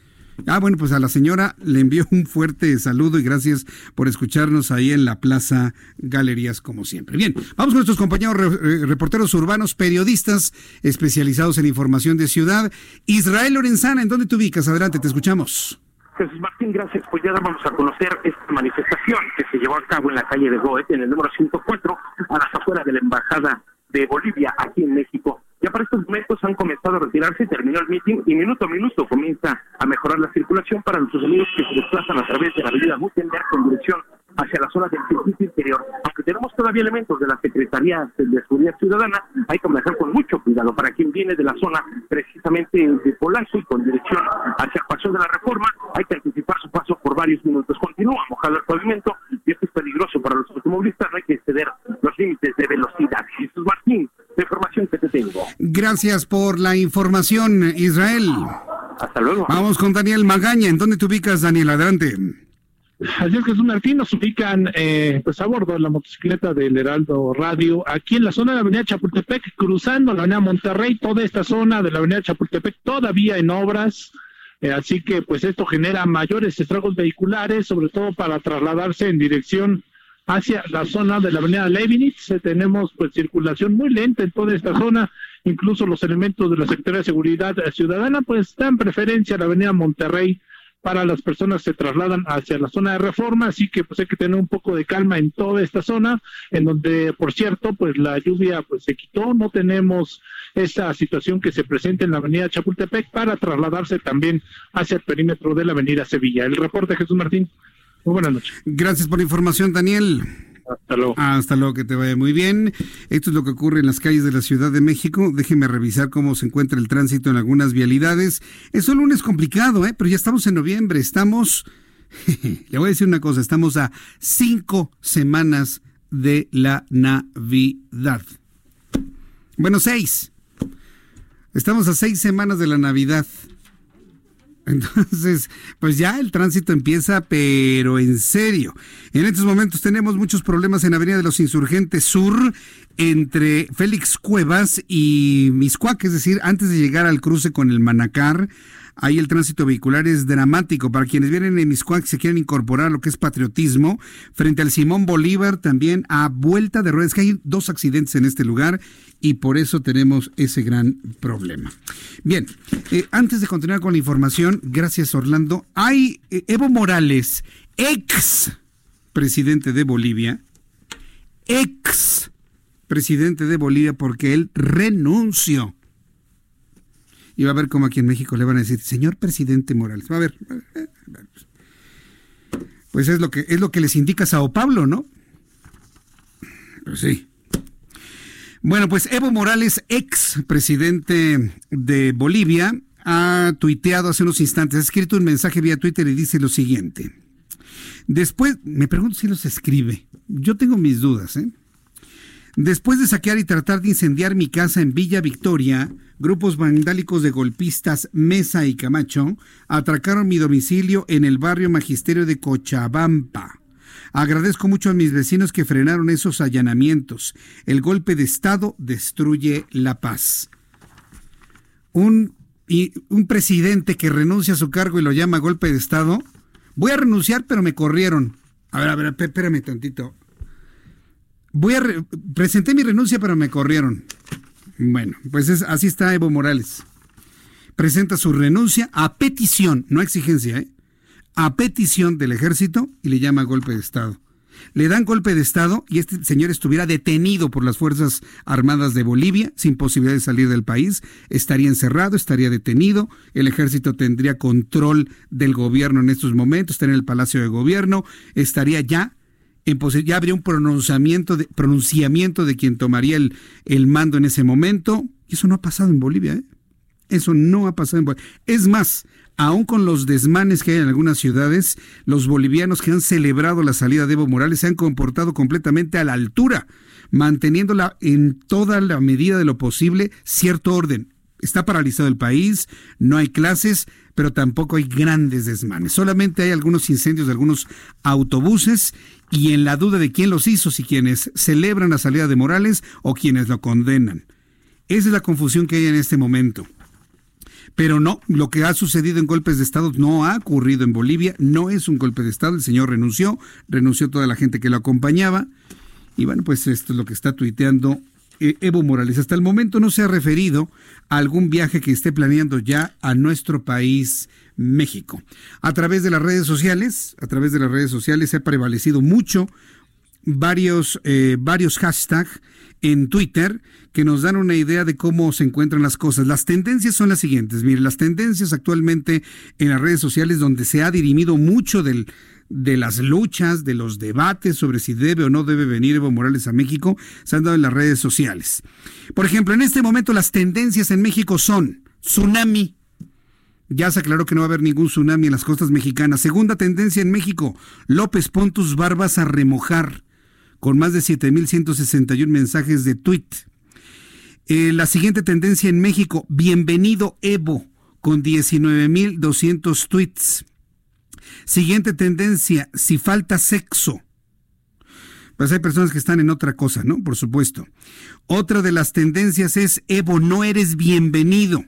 Ah, bueno, pues a la señora le envío un fuerte saludo y gracias por escucharnos ahí en la Plaza Galerías, como siempre. Bien, vamos con nuestros compañeros reporteros urbanos, periodistas especializados en información de ciudad. Israel Lorenzana, ¿en dónde te ubicas? Adelante, te escuchamos. Jesús Martín, gracias. Pues ya vamos a conocer esta manifestación que se llevó a cabo en la calle de Goethe, en el número 104, a las afueras de la Embajada de Bolivia, aquí en México. Ya para estos momentos han comenzado a retirarse, terminó el meeting y minuto a minuto comienza a mejorar la circulación para nuestros amigos que se desplazan a través de la avenida Gutenberg con dirección hacia la zona del circuito interior. Aunque tenemos todavía elementos de la Secretaría de Seguridad Ciudadana, hay que manejar con mucho cuidado para quien viene de la zona precisamente de Polanco y con dirección hacia el paso de la reforma, hay que anticipar su paso por varios minutos. Continúa mojado el pavimento y esto es peligroso para los automovilistas, no hay que exceder los límites de velocidad. Jesús Martín, la información que te tengo. Gracias por la información, Israel. Hasta luego. Vamos con Daniel Magaña. ¿En dónde te ubicas, Daniel? Adelante. Así es, Jesús Martín, nos ubican eh, pues a bordo de la motocicleta del Heraldo Radio, aquí en la zona de la avenida Chapultepec, cruzando la avenida Monterrey, toda esta zona de la avenida Chapultepec todavía en obras, eh, así que pues esto genera mayores estragos vehiculares, sobre todo para trasladarse en dirección hacia la zona de la avenida Leibniz. Eh, tenemos pues circulación muy lenta en toda esta zona, incluso los elementos de la Secretaría de Seguridad Ciudadana pues dan preferencia a la avenida Monterrey para las personas que se trasladan hacia la zona de reforma, así que pues hay que tener un poco de calma en toda esta zona, en donde por cierto pues la lluvia pues se quitó, no tenemos esa situación que se presenta en la avenida Chapultepec para trasladarse también hacia el perímetro de la avenida Sevilla. El reporte Jesús Martín. Muy buenas noches. Gracias por la información, Daniel. Hasta luego. Hasta luego, que te vaya muy bien. Esto es lo que ocurre en las calles de la Ciudad de México. Déjeme revisar cómo se encuentra el tránsito en algunas vialidades. Es un lunes complicado, ¿eh? pero ya estamos en noviembre. Estamos, le voy a decir una cosa, estamos a cinco semanas de la Navidad. Bueno, seis. Estamos a seis semanas de la Navidad. Entonces, pues ya el tránsito empieza, pero en serio. En estos momentos tenemos muchos problemas en Avenida de los Insurgentes Sur, entre Félix Cuevas y Miscuac, es decir, antes de llegar al cruce con el Manacar. Ahí el tránsito vehicular es dramático. Para quienes vienen en Miscuac se quieren incorporar lo que es patriotismo, frente al Simón Bolívar también a vuelta de ruedas, que hay dos accidentes en este lugar y por eso tenemos ese gran problema. Bien, eh, antes de continuar con la información, gracias Orlando, hay eh, Evo Morales, ex presidente de Bolivia, ex presidente de Bolivia porque él renunció y va a ver cómo aquí en México le van a decir, señor presidente Morales, va a ver, pues es lo que es lo que les indica Sao Paulo, ¿no? Pues sí. Bueno, pues Evo Morales, ex presidente de Bolivia, ha tuiteado hace unos instantes, ha escrito un mensaje vía Twitter y dice lo siguiente. Después, me pregunto si los escribe. Yo tengo mis dudas, ¿eh? Después de saquear y tratar de incendiar mi casa en Villa Victoria, grupos vandálicos de golpistas Mesa y Camacho atracaron mi domicilio en el barrio Magisterio de Cochabamba. Agradezco mucho a mis vecinos que frenaron esos allanamientos. El golpe de Estado destruye la paz. Un, un presidente que renuncia a su cargo y lo llama golpe de Estado. Voy a renunciar, pero me corrieron. A ver, a ver, espérame tantito. Voy a presenté mi renuncia, pero me corrieron. Bueno, pues es, así está Evo Morales. Presenta su renuncia a petición, no a exigencia, ¿eh? a petición del ejército y le llama golpe de Estado. Le dan golpe de Estado y este señor estuviera detenido por las Fuerzas Armadas de Bolivia, sin posibilidad de salir del país, estaría encerrado, estaría detenido, el ejército tendría control del gobierno en estos momentos, estaría en el Palacio de Gobierno, estaría ya ya habría un pronunciamiento de, pronunciamiento de quien tomaría el, el mando en ese momento. Y eso no ha pasado en Bolivia. ¿eh? Eso no ha pasado en Bolivia. Es más, aún con los desmanes que hay en algunas ciudades, los bolivianos que han celebrado la salida de Evo Morales se han comportado completamente a la altura, manteniéndola en toda la medida de lo posible cierto orden. Está paralizado el país, no hay clases, pero tampoco hay grandes desmanes. Solamente hay algunos incendios de algunos autobuses y en la duda de quién los hizo, si quienes celebran la salida de Morales o quienes lo condenan. Esa es la confusión que hay en este momento. Pero no, lo que ha sucedido en golpes de Estado no ha ocurrido en Bolivia, no es un golpe de Estado, el señor renunció, renunció toda la gente que lo acompañaba. Y bueno, pues esto es lo que está tuiteando eh, Evo Morales. Hasta el momento no se ha referido a algún viaje que esté planeando ya a nuestro país, México. A través de las redes sociales, a través de las redes sociales ha prevalecido mucho varios, eh, varios hashtags en Twitter que nos dan una idea de cómo se encuentran las cosas. Las tendencias son las siguientes. Mire, las tendencias actualmente en las redes sociales donde se ha dirimido mucho del, de las luchas, de los debates sobre si debe o no debe venir Evo Morales a México, se han dado en las redes sociales. Por ejemplo, en este momento las tendencias en México son tsunami. Ya se aclaró que no va a haber ningún tsunami en las costas mexicanas. Segunda tendencia en México, López pon tus barbas a remojar, con más de 7.161 mensajes de tweet. Eh, la siguiente tendencia en México, bienvenido Evo, con 19.200 tweets. Siguiente tendencia, si falta sexo. Pues hay personas que están en otra cosa, ¿no? Por supuesto. Otra de las tendencias es, Evo, no eres bienvenido.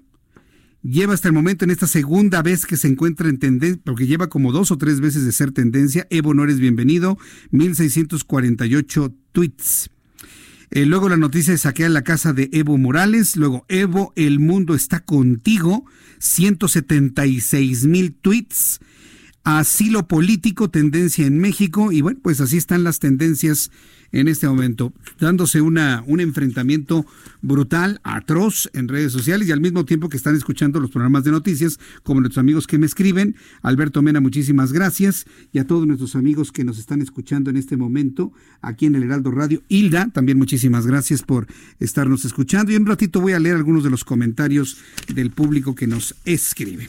Lleva hasta el momento en esta segunda vez que se encuentra en tendencia, porque lleva como dos o tres veces de ser tendencia, Evo, no eres bienvenido, 1648 tweets. Eh, luego la noticia de saquear la casa de Evo Morales. Luego, Evo, el mundo está contigo. 176 mil tweets asilo político, tendencia en México, y bueno, pues así están las tendencias en este momento, dándose una, un enfrentamiento brutal, atroz en redes sociales y al mismo tiempo que están escuchando los programas de noticias, como nuestros amigos que me escriben. Alberto Mena, muchísimas gracias. Y a todos nuestros amigos que nos están escuchando en este momento aquí en el Heraldo Radio. Hilda, también muchísimas gracias por estarnos escuchando. Y un ratito voy a leer algunos de los comentarios del público que nos escribe.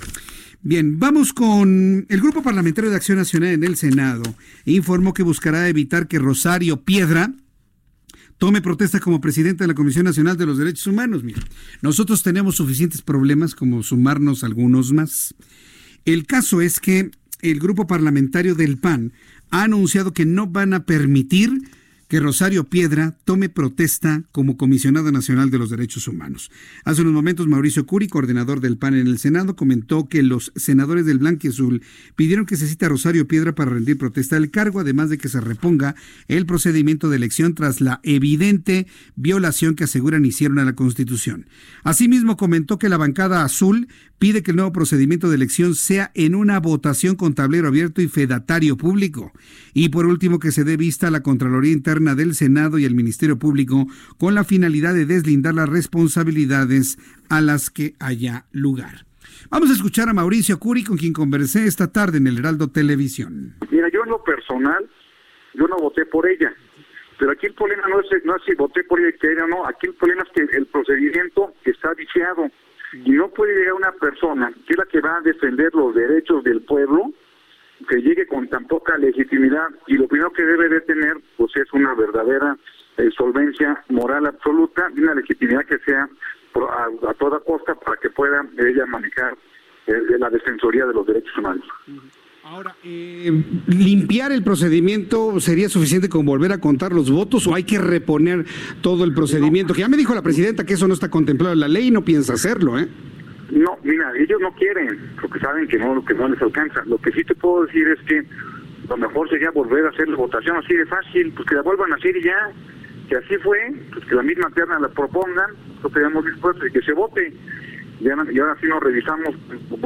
Bien, vamos con el Grupo Parlamentario de Acción Nacional en el Senado. Informó que buscará evitar que Rosario Piedra tome protesta como presidente de la Comisión Nacional de los Derechos Humanos. Mira, nosotros tenemos suficientes problemas como sumarnos algunos más. El caso es que el Grupo Parlamentario del PAN ha anunciado que no van a permitir que Rosario Piedra tome protesta como comisionada nacional de los derechos humanos. Hace unos momentos Mauricio Curi, coordinador del PAN en el Senado, comentó que los senadores del Azul pidieron que se cite a Rosario Piedra para rendir protesta del cargo, además de que se reponga el procedimiento de elección tras la evidente violación que aseguran hicieron a la Constitución. Asimismo comentó que la bancada azul pide que el nuevo procedimiento de elección sea en una votación con tablero abierto y fedatario público. Y por último, que se dé vista a la Contraloría Interna del Senado y el Ministerio Público con la finalidad de deslindar las responsabilidades a las que haya lugar. Vamos a escuchar a Mauricio Curi, con quien conversé esta tarde en el Heraldo Televisión. Mira, yo en lo personal, yo no voté por ella. Pero aquí el problema no es, no es si voté por ella ella no, aquí el problema es que el procedimiento está viciado y no puede llegar una persona que es la que va a defender los derechos del pueblo que llegue con tan poca legitimidad y lo primero que debe de tener pues es una verdadera eh, solvencia moral absoluta y una legitimidad que sea a, toda costa para que pueda ella manejar eh, la defensoría de los derechos humanos. Ahora, eh, ¿limpiar el procedimiento sería suficiente con volver a contar los votos o hay que reponer todo el procedimiento? Que ya me dijo la presidenta que eso no está contemplado en la ley y no piensa hacerlo, ¿eh? No, mira, ellos no quieren, porque saben que no, que no les alcanza. Lo que sí te puedo decir es que lo mejor sería volver a hacer la votación así de fácil, pues que la vuelvan a hacer y ya. Que así fue, pues que la misma terna la propongan, lo tenemos dispuesto y que se vote. Y ahora sí nos revisamos,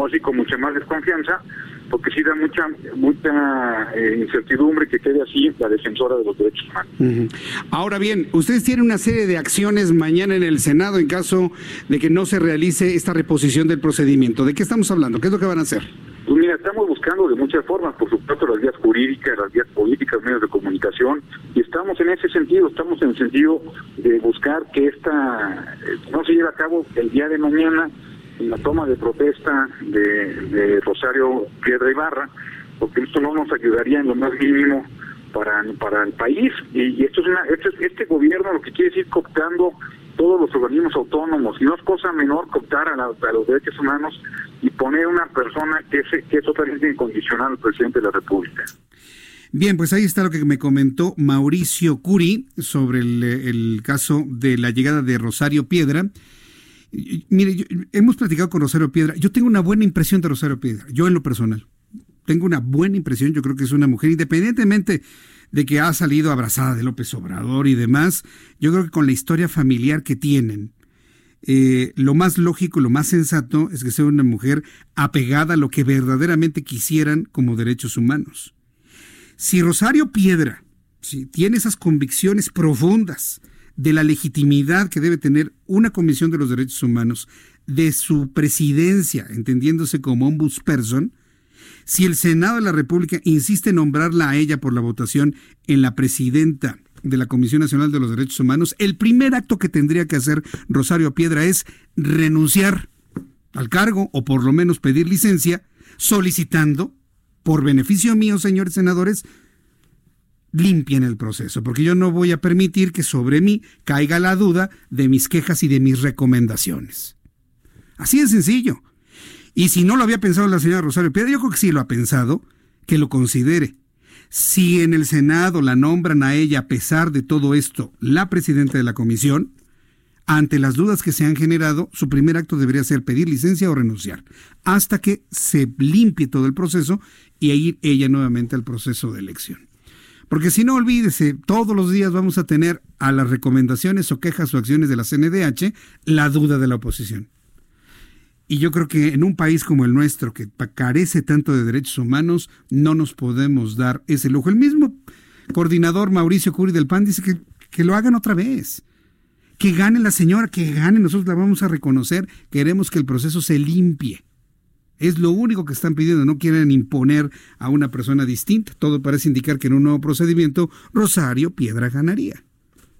así con mucha más desconfianza, porque sí da mucha mucha eh, incertidumbre que quede así la defensora de los derechos humanos. Ahora bien, ustedes tienen una serie de acciones mañana en el Senado en caso de que no se realice esta reposición del procedimiento. ¿De qué estamos hablando? ¿Qué es lo que van a hacer? Pues mira, estamos buscando de muchas formas, por supuesto, las vías jurídicas, las vías políticas, medios de comunicación, y estamos en ese sentido, estamos en el sentido de buscar que esta eh, no se lleve a cabo el día de mañana, la toma de protesta de, Rosario Piedra Ibarra, porque esto no nos ayudaría en lo más mínimo para, para el país. Y, esto es una, este, este, gobierno lo que quiere decir cooptando todos los organismos autónomos, y no es cosa menor cooptar a, los derechos humanos y poner una persona que es, que es totalmente incondicional al presidente de la República. Bien, pues ahí está lo que me comentó Mauricio Curi sobre el caso de la llegada de Rosario Piedra Mire, hemos platicado con Rosario Piedra. Yo tengo una buena impresión de Rosario Piedra, yo en lo personal. Tengo una buena impresión, yo creo que es una mujer, independientemente de que ha salido abrazada de López Obrador y demás, yo creo que con la historia familiar que tienen, eh, lo más lógico, lo más sensato es que sea una mujer apegada a lo que verdaderamente quisieran como derechos humanos. Si Rosario Piedra si tiene esas convicciones profundas, de la legitimidad que debe tener una Comisión de los Derechos Humanos, de su presidencia, entendiéndose como ombudsperson, si el Senado de la República insiste en nombrarla a ella por la votación en la presidenta de la Comisión Nacional de los Derechos Humanos, el primer acto que tendría que hacer Rosario Piedra es renunciar al cargo o por lo menos pedir licencia, solicitando, por beneficio mío, señores senadores, limpien el proceso, porque yo no voy a permitir que sobre mí caiga la duda de mis quejas y de mis recomendaciones. Así de sencillo. Y si no lo había pensado la señora Rosario Piedra, yo creo que sí lo ha pensado, que lo considere. Si en el Senado la nombran a ella, a pesar de todo esto, la presidenta de la comisión, ante las dudas que se han generado, su primer acto debería ser pedir licencia o renunciar, hasta que se limpie todo el proceso y ir ella nuevamente al proceso de elección. Porque si no, olvídese, todos los días vamos a tener a las recomendaciones o quejas o acciones de la CNDH la duda de la oposición. Y yo creo que en un país como el nuestro, que carece tanto de derechos humanos, no nos podemos dar ese lujo. El mismo coordinador Mauricio Curi del PAN dice que, que lo hagan otra vez. Que gane la señora, que gane, nosotros la vamos a reconocer. Queremos que el proceso se limpie. Es lo único que están pidiendo, no quieren imponer a una persona distinta. Todo parece indicar que en un nuevo procedimiento Rosario Piedra ganaría.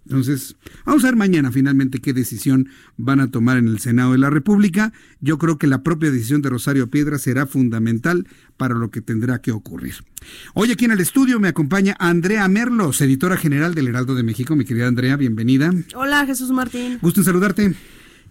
Entonces, vamos a ver mañana finalmente qué decisión van a tomar en el Senado de la República. Yo creo que la propia decisión de Rosario Piedra será fundamental para lo que tendrá que ocurrir. Hoy aquí en el estudio me acompaña Andrea Merlos, editora general del Heraldo de México. Mi querida Andrea, bienvenida. Hola, Jesús Martín. Gusto en saludarte.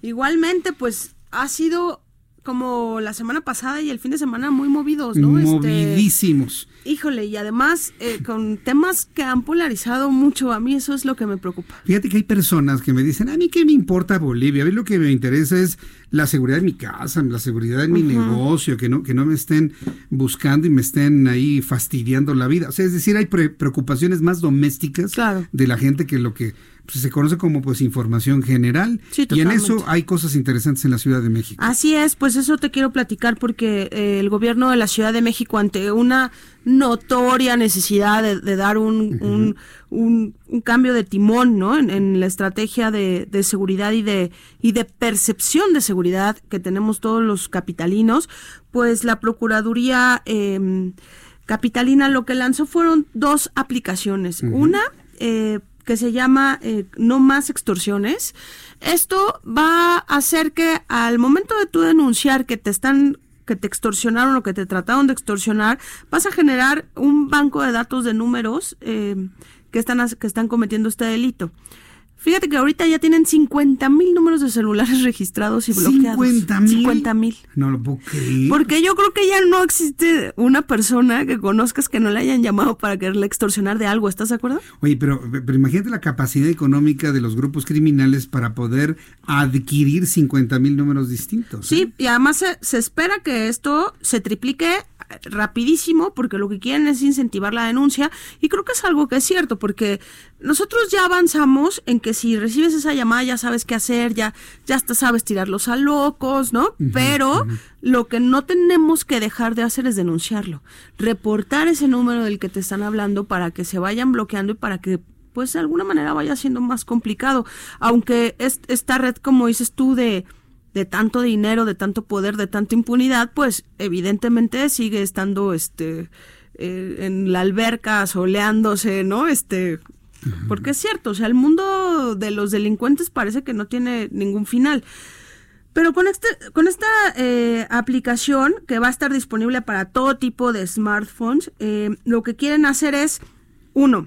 Igualmente, pues ha sido como la semana pasada y el fin de semana muy movidos, ¿no? Este, Movidísimos. híjole, y además eh, con temas que han polarizado mucho, a mí eso es lo que me preocupa. Fíjate que hay personas que me dicen, a mí qué me importa Bolivia, a mí lo que me interesa es la seguridad de mi casa, la seguridad de mi negocio, que no, que no me estén buscando y me estén ahí fastidiando la vida. O sea, es decir, hay preocupaciones más domésticas de la gente que lo que pues, se conoce como pues información general y en eso hay cosas interesantes en la Ciudad de México. Así es, pues eso te quiero platicar porque eh, el gobierno de la Ciudad de México ante una notoria necesidad de, dar un, un, un, cambio de timón ¿no? en, la estrategia de, de, seguridad y de, y de percepción de seguridad que tenemos todos los capitalinos, pues la Procuraduría eh, Capitalina lo que lanzó fueron dos aplicaciones. Una, eh, que se llama eh, No más extorsiones. Esto va a hacer que al momento de tú denunciar que te están que te extorsionaron o que te trataron de extorsionar, vas a generar un banco de datos de números eh, que, están, que están cometiendo este delito. Fíjate que ahorita ya tienen 50 mil números de celulares registrados y bloqueados. ¿50 mil? 50 mil. No lo puedo creer. Porque yo creo que ya no existe una persona que conozcas que no le hayan llamado para quererle extorsionar de algo. ¿Estás de acuerdo? Oye, pero, pero imagínate la capacidad económica de los grupos criminales para poder adquirir 50 mil números distintos. Sí, y además se, se espera que esto se triplique rapidísimo porque lo que quieren es incentivar la denuncia y creo que es algo que es cierto porque nosotros ya avanzamos en que si recibes esa llamada ya sabes qué hacer, ya, ya hasta sabes tirarlos a locos, ¿no? Pero lo que no tenemos que dejar de hacer es denunciarlo, reportar ese número del que te están hablando para que se vayan bloqueando y para que pues de alguna manera vaya siendo más complicado, aunque es, esta red como dices tú de de tanto dinero, de tanto poder, de tanta impunidad, pues evidentemente sigue estando este eh, en la alberca soleándose, ¿no? Este porque es cierto, o sea, el mundo de los delincuentes parece que no tiene ningún final. Pero con, este, con esta eh, aplicación que va a estar disponible para todo tipo de smartphones, eh, lo que quieren hacer es, uno,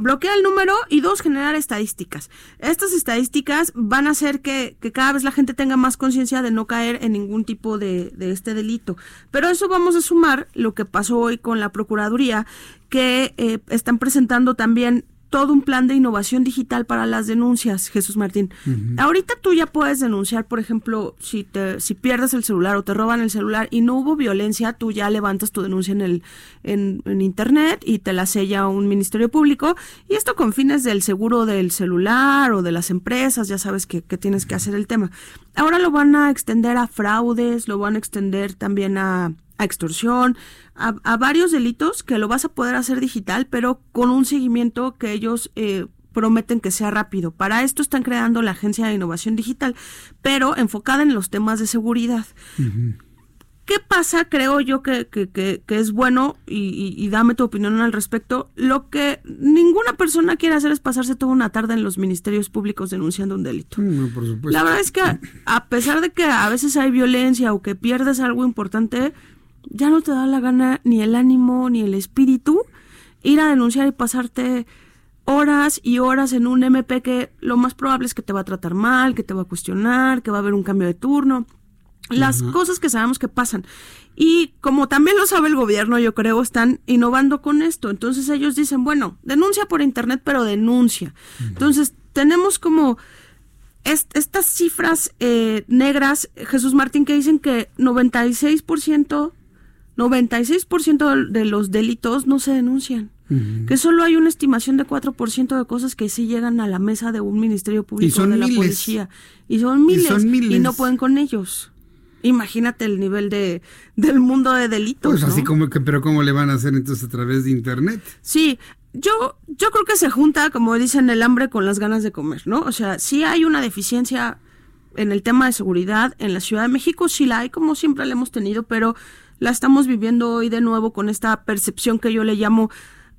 bloquear el número y dos, generar estadísticas. Estas estadísticas van a hacer que, cada vez la gente tenga más conciencia de no caer en ningún tipo de, de, este delito. Pero eso vamos a sumar lo que pasó hoy con la Procuraduría, que eh, están presentando también todo un plan de innovación digital para las denuncias, Jesús Martín. Ahorita tú ya puedes denunciar, por ejemplo, si te si pierdes el celular o te roban el celular y no hubo violencia, tú ya levantas tu denuncia en el en, internet y te la sella un ministerio público y esto con fines del seguro del celular o de las empresas, ya sabes que, que tienes que hacer el tema. Ahora lo van a extender a fraudes, lo van a extender también a a extorsión, a, varios delitos que lo vas a poder hacer digital, pero con un seguimiento que ellos eh, prometen que sea rápido. Para esto están creando la Agencia de Innovación Digital, pero enfocada en los temas de seguridad. ¿Qué pasa? Creo yo que, que, que, es bueno, y, dame tu opinión al respecto, lo que ninguna persona quiere hacer es pasarse toda una tarde en los ministerios públicos denunciando un delito. Por supuesto. La verdad es que a pesar de que a veces hay violencia o que pierdes algo importante, ya no te da la gana ni el ánimo ni el espíritu ir a denunciar y pasarte horas y horas en un MP que lo más probable es que te va a tratar mal, que te va a cuestionar, que va a haber un cambio de turno. Las cosas que sabemos que pasan. Y como también lo sabe el gobierno, yo creo, están innovando con esto. Entonces ellos dicen, bueno, denuncia por internet, pero denuncia. Entonces tenemos como estas cifras eh, negras, Jesús Martín, que dicen que 96% 96% de los delitos no se denuncian. Que solo hay una estimación de 4% de cosas que sí llegan a la mesa de un ministerio público de la policía. Y son, miles, y no pueden con ellos. Imagínate el nivel de del mundo de delitos. Pues así como que, pero ¿cómo le van a hacer entonces a través de internet? Sí, yo, yo creo que se junta, como dicen, el hambre con las ganas de comer, ¿no? O sea, sí hay una deficiencia en el tema de seguridad en la Ciudad de México, sí la hay, como siempre la hemos tenido, pero la estamos viviendo hoy de nuevo con esta percepción que yo le llamo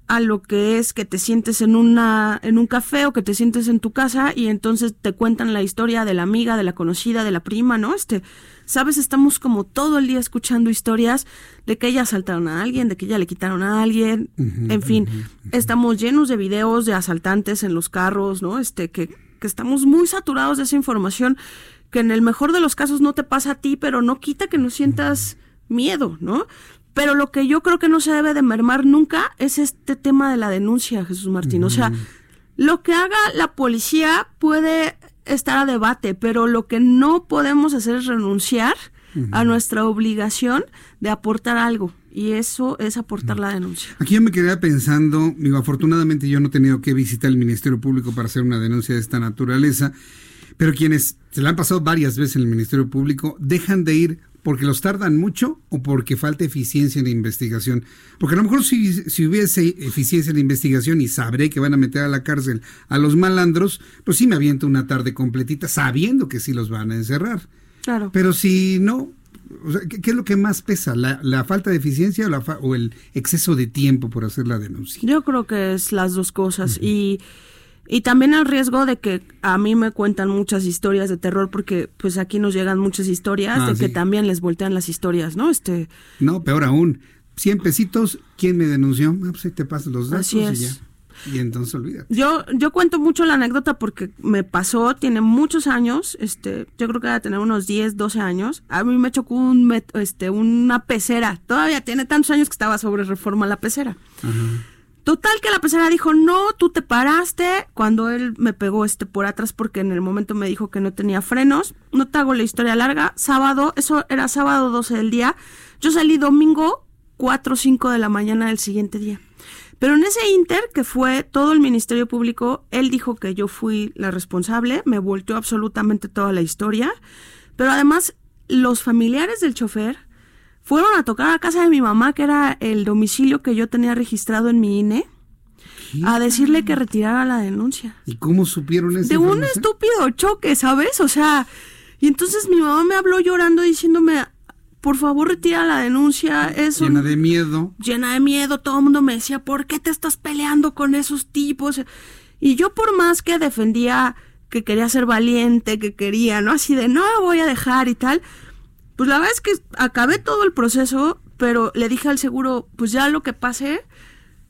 a lo que es que te sientes en una en un café o que te sientes en tu casa y entonces te cuentan la historia de la amiga, de la conocida, de la prima, ¿no? Este, sabes, estamos como todo el día escuchando historias de que ella asaltaron a alguien, de que ella le quitaron a alguien, en fin, estamos llenos de videos de asaltantes en los carros, ¿no? Este que que estamos muy saturados de esa información que en el mejor de los casos no te pasa a ti, pero no quita que no sientas miedo, ¿no? Pero lo que yo creo que no se debe de mermar nunca es este tema de la denuncia, Jesús Martín. O sea, lo que haga la policía puede estar a debate, pero lo que no podemos hacer es renunciar a nuestra obligación de aportar algo. Y eso es aportar la denuncia. Aquí yo me quedé pensando, digo, afortunadamente yo no he tenido que visitar el Ministerio Público para hacer una denuncia de esta naturaleza, pero quienes se la han pasado varias veces en el Ministerio Público dejan de ir porque los tardan mucho o porque falta eficiencia en la investigación. Porque a lo mejor si, si, hubiese eficiencia en la investigación y sabré que van a meter a la cárcel a los malandros, pues sí me aviento una tarde completita sabiendo que sí los van a encerrar. Claro. Pero si no, ¿qué, es lo que más pesa? ¿La, falta de eficiencia o, o, el exceso de tiempo por hacer la denuncia? Yo creo que es las dos cosas. Y Y también el riesgo de que a mí me cuentan muchas historias de terror, porque pues aquí nos llegan muchas historias Ah, de que también les voltean las historias, ¿no? Este, No, peor aún. 100 pesitos, ¿quién me denunció? Ah, pues ahí te paso los datos Así y ya. Y entonces olvídate. Yo, yo cuento mucho la anécdota porque me pasó, tiene muchos años, este, yo creo que va a tener unos 10, 12 años. A mí me chocó un met- este, una pecera. Todavía tiene tantos años que estaba sobre reforma la pecera. Total que la pecera dijo, no, tú te paraste cuando él me pegó este por atrás porque en el momento me dijo que no tenía frenos. No te hago la historia larga. Sábado, eso era sábado 12 del día. Yo salí domingo 4 o 5 de la mañana del siguiente día. Pero en ese inter, que fue todo el Ministerio Público, él dijo que yo fui la responsable, me volteó absolutamente toda la historia, pero además los familiares del chofer fueron a tocar a casa de mi mamá, que era el domicilio que yo tenía registrado en mi INE, a decirle que retirara la denuncia. ¿Y cómo supieron eso? De un estúpido choque, ¿sabes? O sea, y entonces mi mamá me habló llorando diciéndome, por favor retira la denuncia, eso Llena de miedo. llena de miedo, todo el mundo me decía, ¿por qué te estás peleando con esos tipos? Y yo por más que defendía que quería ser valiente, que quería, ¿no? Así de, no voy a dejar y tal, pues la verdad es que acabé todo el proceso, pero le dije al seguro, pues ya lo que pase,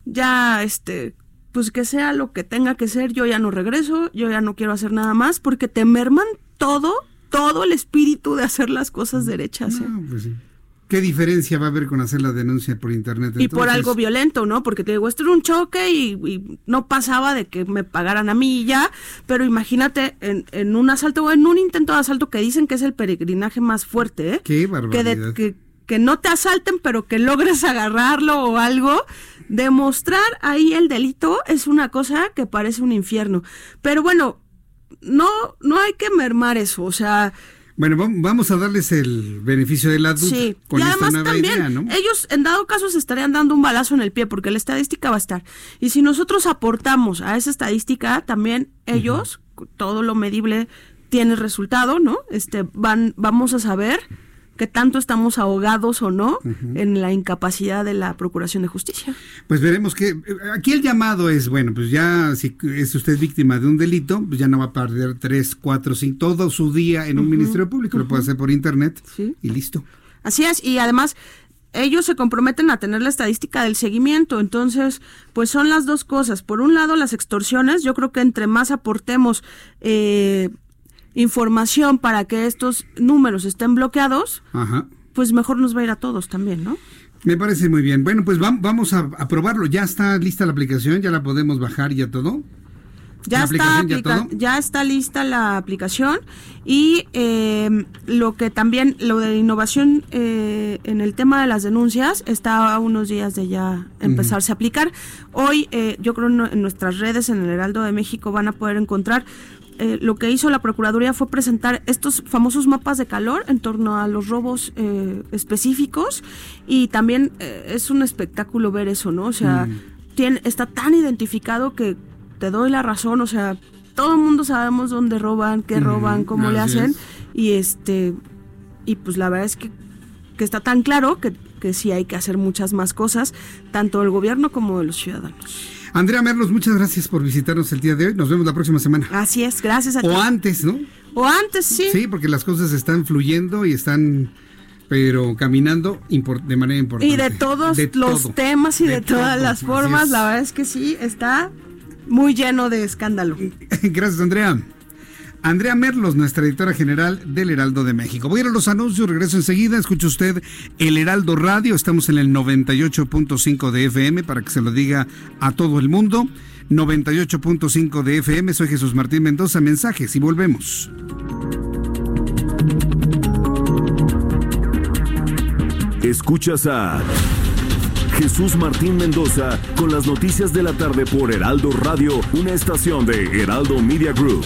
ya este, pues que sea lo que tenga que ser, yo ya no regreso, yo ya no quiero hacer nada más, porque te merman todo, todo el espíritu de hacer las cosas derechas. ¿eh? Pues sí. ¿Qué diferencia va a haber con hacer la denuncia por internet? Y por entonces? algo violento, ¿no? Porque te digo, esto era un choque y, y no pasaba de que me pagaran a mí y ya, pero imagínate en, en un asalto o en un intento de asalto que dicen que es el peregrinaje más fuerte, ¿eh? Qué Que, barbaridad. de- que, que no te asalten, pero que logres agarrarlo o algo. Demostrar ahí el delito es una cosa que parece un infierno. Pero bueno, no, no hay que mermar eso, o sea... Bueno, vam- vamos a darles el beneficio de la duda Sí, con y esta además nueva también idea, ¿no? ellos en dado caso se estarían dando un balazo en el pie porque la estadística va a estar. Y si nosotros aportamos a esa estadística, también ellos, todo lo medible tiene resultado, ¿no? Este van vamos a saber qué tanto estamos ahogados o no en la incapacidad de la Procuración de Justicia. Pues veremos que aquí el llamado es, bueno, pues ya si es usted víctima de un delito, pues ya no va a perder tres, cuatro, cinco, todo su día en un ministerio público, lo puede hacer por internet Sí. y listo. Así es, y además ellos se comprometen a tener la estadística del seguimiento, entonces pues son las dos cosas. Por un lado las extorsiones, yo creo que entre más aportemos eh, información para que estos números estén bloqueados, Ajá. pues mejor nos va a ir a todos también, ¿no? Me parece muy bien. Bueno, pues vam- vamos a, a probarlo. Ya está lista la aplicación, ya la podemos bajar y ya todo. Ya ¿La está, ya ya está lista la aplicación y eh, lo que también, lo de innovación eh, en el tema de las denuncias está a unos días de ya empezarse a aplicar. Hoy eh, yo creo en nuestras redes, en el Heraldo de México, van a poder encontrar eh, lo que hizo la Procuraduría fue presentar estos famosos mapas de calor en torno a los robos eh, específicos y también eh, es un espectáculo ver eso, ¿no? O sea, tiene, está tan identificado que te doy la razón, o sea, todo el mundo sabemos dónde roban, qué Ujú, roban, cómo le hacen es. y este y pues la verdad es que, que está tan claro que, que sí hay que hacer muchas más cosas, tanto el gobierno como de los ciudadanos. Andrea Merlos, muchas gracias por visitarnos el día de hoy. Nos vemos la próxima semana. Así es, gracias a ti. O antes, ¿no? O antes, sí. Sí, porque las cosas están fluyendo y están, pero caminando de manera importante. Y de todos De los todo. temas y de, De todas todo, las formas, la verdad es que sí, está muy lleno de escándalo. Gracias, Andrea. Andrea Merlos, nuestra editora general del Heraldo de México. Voy a ir a los anuncios, regreso enseguida. Escuche usted el Heraldo Radio. Estamos en el 98.5 de FM para que se lo diga a todo el mundo. 98.5 de FM. Soy Jesús Martín Mendoza. Mensajes y volvemos. Escuchas a Jesús Martín Mendoza con las noticias de la tarde por Heraldo Radio, una estación de Heraldo Media Group.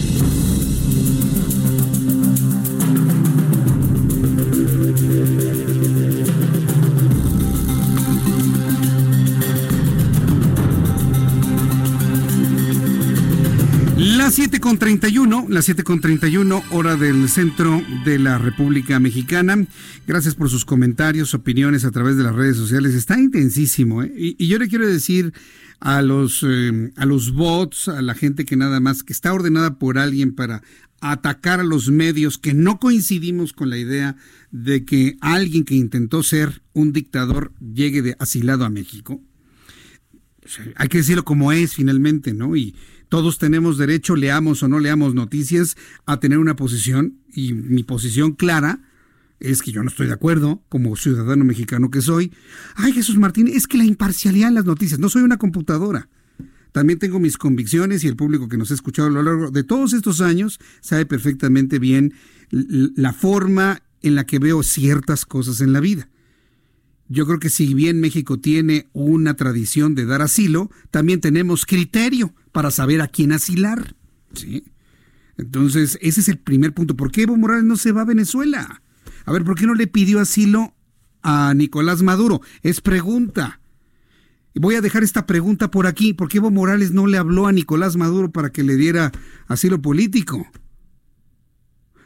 Las 7 con 31, las 7 con 31, hora del centro de la República Mexicana. Gracias por sus comentarios, opiniones a través de las redes sociales. Está intensísimo, ¿eh? y, yo le quiero decir a los, eh, a los bots, a la gente que nada más, que está ordenada por alguien para atacar a los medios, que no coincidimos con la idea de que alguien que intentó ser un dictador llegue de asilado a México. hay que decirlo como es finalmente, ¿no? Y todos tenemos derecho, leamos o no leamos noticias, a tener una posición y mi posición clara es que yo no estoy de acuerdo como ciudadano mexicano que soy. Ay, Jesús Martín, es que la imparcialidad en las noticias, no soy una computadora. También tengo mis convicciones y el público que nos ha escuchado a lo largo de todos estos años sabe perfectamente bien la forma en la que veo ciertas cosas en la vida. Yo creo que si bien México tiene una tradición de dar asilo, también tenemos criterio para saber a quién asilar. ¿sí? Entonces, ese es el primer punto. ¿Por qué Evo Morales no se va a Venezuela? A ver, ¿por qué no le pidió asilo a Nicolás Maduro? Es pregunta. Voy a dejar esta pregunta por aquí. ¿Por qué Evo Morales no le habló a Nicolás Maduro para que le diera asilo político?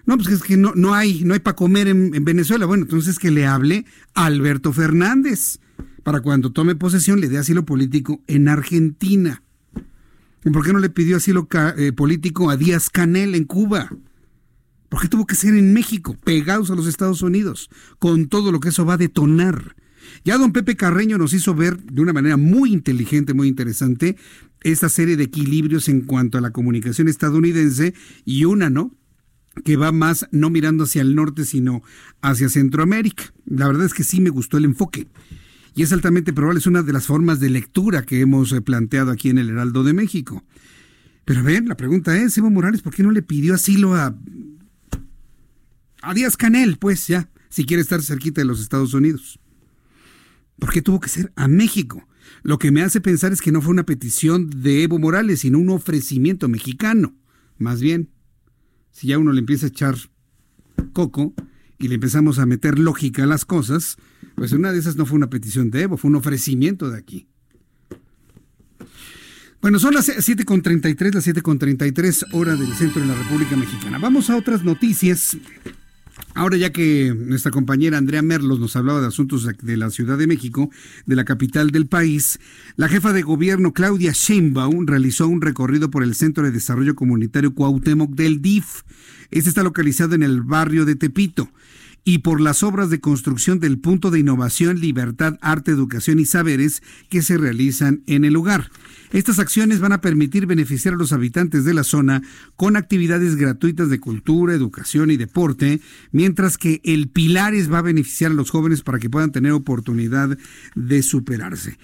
No, pues es que no, no hay, no hay para comer en, Venezuela. Bueno, entonces que le hable a Alberto Fernández para cuando tome posesión le dé asilo político en Argentina. ¿Y por qué no le pidió asilo eh, político a Díaz Canel en Cuba? ¿Por qué tuvo que ser en México, pegados a los Estados Unidos, con todo lo que eso va a detonar? Ya don Pepe Carreño nos hizo ver de una manera muy inteligente, muy interesante, esta serie de equilibrios en cuanto a la comunicación estadounidense y una, ¿no? Que va más no mirando hacia el norte, sino hacia Centroamérica. La verdad es que sí me gustó el enfoque. Y es altamente probable, es una de las formas de lectura que hemos eh, planteado aquí en el Heraldo de México. Pero a ver, la pregunta es, Evo Morales, ¿por qué no le pidió asilo a, a Díaz Canel, pues ya, si quiere estar cerquita de los Estados Unidos? ¿Por qué tuvo que ser a México? Lo que me hace pensar es que no fue una petición de Evo Morales, sino un ofrecimiento mexicano, más bien si ya uno le empieza a echar coco y le empezamos a meter lógica a las cosas, pues una de esas no fue una petición de Evo, fue un ofrecimiento de aquí. Bueno, son las 7.33, las 7.33 hora del centro de la República Mexicana. Vamos a otras noticias. Ahora ya que nuestra compañera Andrea Merlos nos hablaba de asuntos de la Ciudad de México, de la capital del país, la jefa de gobierno Claudia Sheinbaum realizó un recorrido por el Centro de Desarrollo Comunitario Cuauhtémoc del DIF. Este está localizado en el barrio de Tepito y por las obras de construcción del punto de innovación, libertad, arte, educación y saberes que se realizan en el lugar. Estas acciones van a permitir beneficiar a los habitantes de la zona con actividades gratuitas de cultura, educación y deporte, mientras que el Pilares va a beneficiar a los jóvenes para que puedan tener oportunidad de superarse.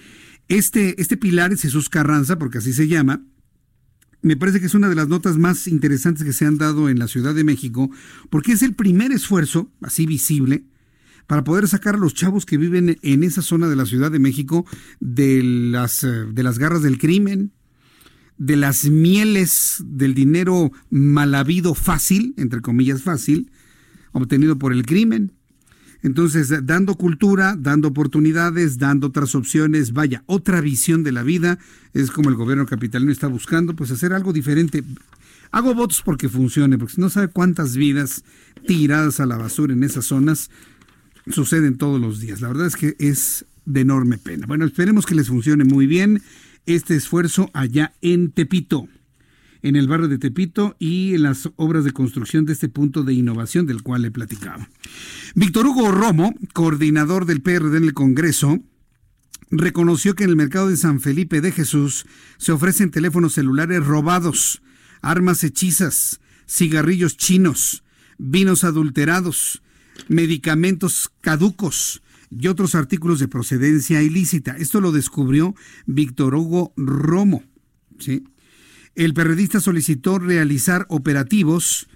Este, este Pilares, Jesús Carranza, porque así se llama, me parece que es una de las notas más interesantes que se han dado en la Ciudad de México, porque es el primer esfuerzo, así visible, para poder sacar a los chavos que viven en esa zona de la Ciudad de México de las, eh, de las garras del crimen, de las mieles del dinero mal habido fácil, entre comillas fácil, obtenido por el crimen. Entonces, dando cultura, dando oportunidades, dando otras opciones, vaya, otra visión de la vida, es como el gobierno capitalino está buscando, pues hacer algo diferente. Hago votos porque funcione, porque no sabe cuántas vidas tiradas a la basura en esas zonas suceden todos los días. La verdad es que es de enorme pena. Bueno, esperemos que les funcione muy bien este esfuerzo allá en Tepito, en el barrio de Tepito y en las obras de construcción de este punto de innovación del cual le platicaba. Víctor Hugo Romo, coordinador del PRD en el Congreso, reconoció que en el mercado de San Felipe de Jesús se ofrecen teléfonos celulares robados, armas hechizas, cigarrillos chinos, vinos adulterados, medicamentos caducos y otros artículos de procedencia ilícita. Esto lo descubrió Víctor Hugo Romo. El periodista solicitó realizar operativos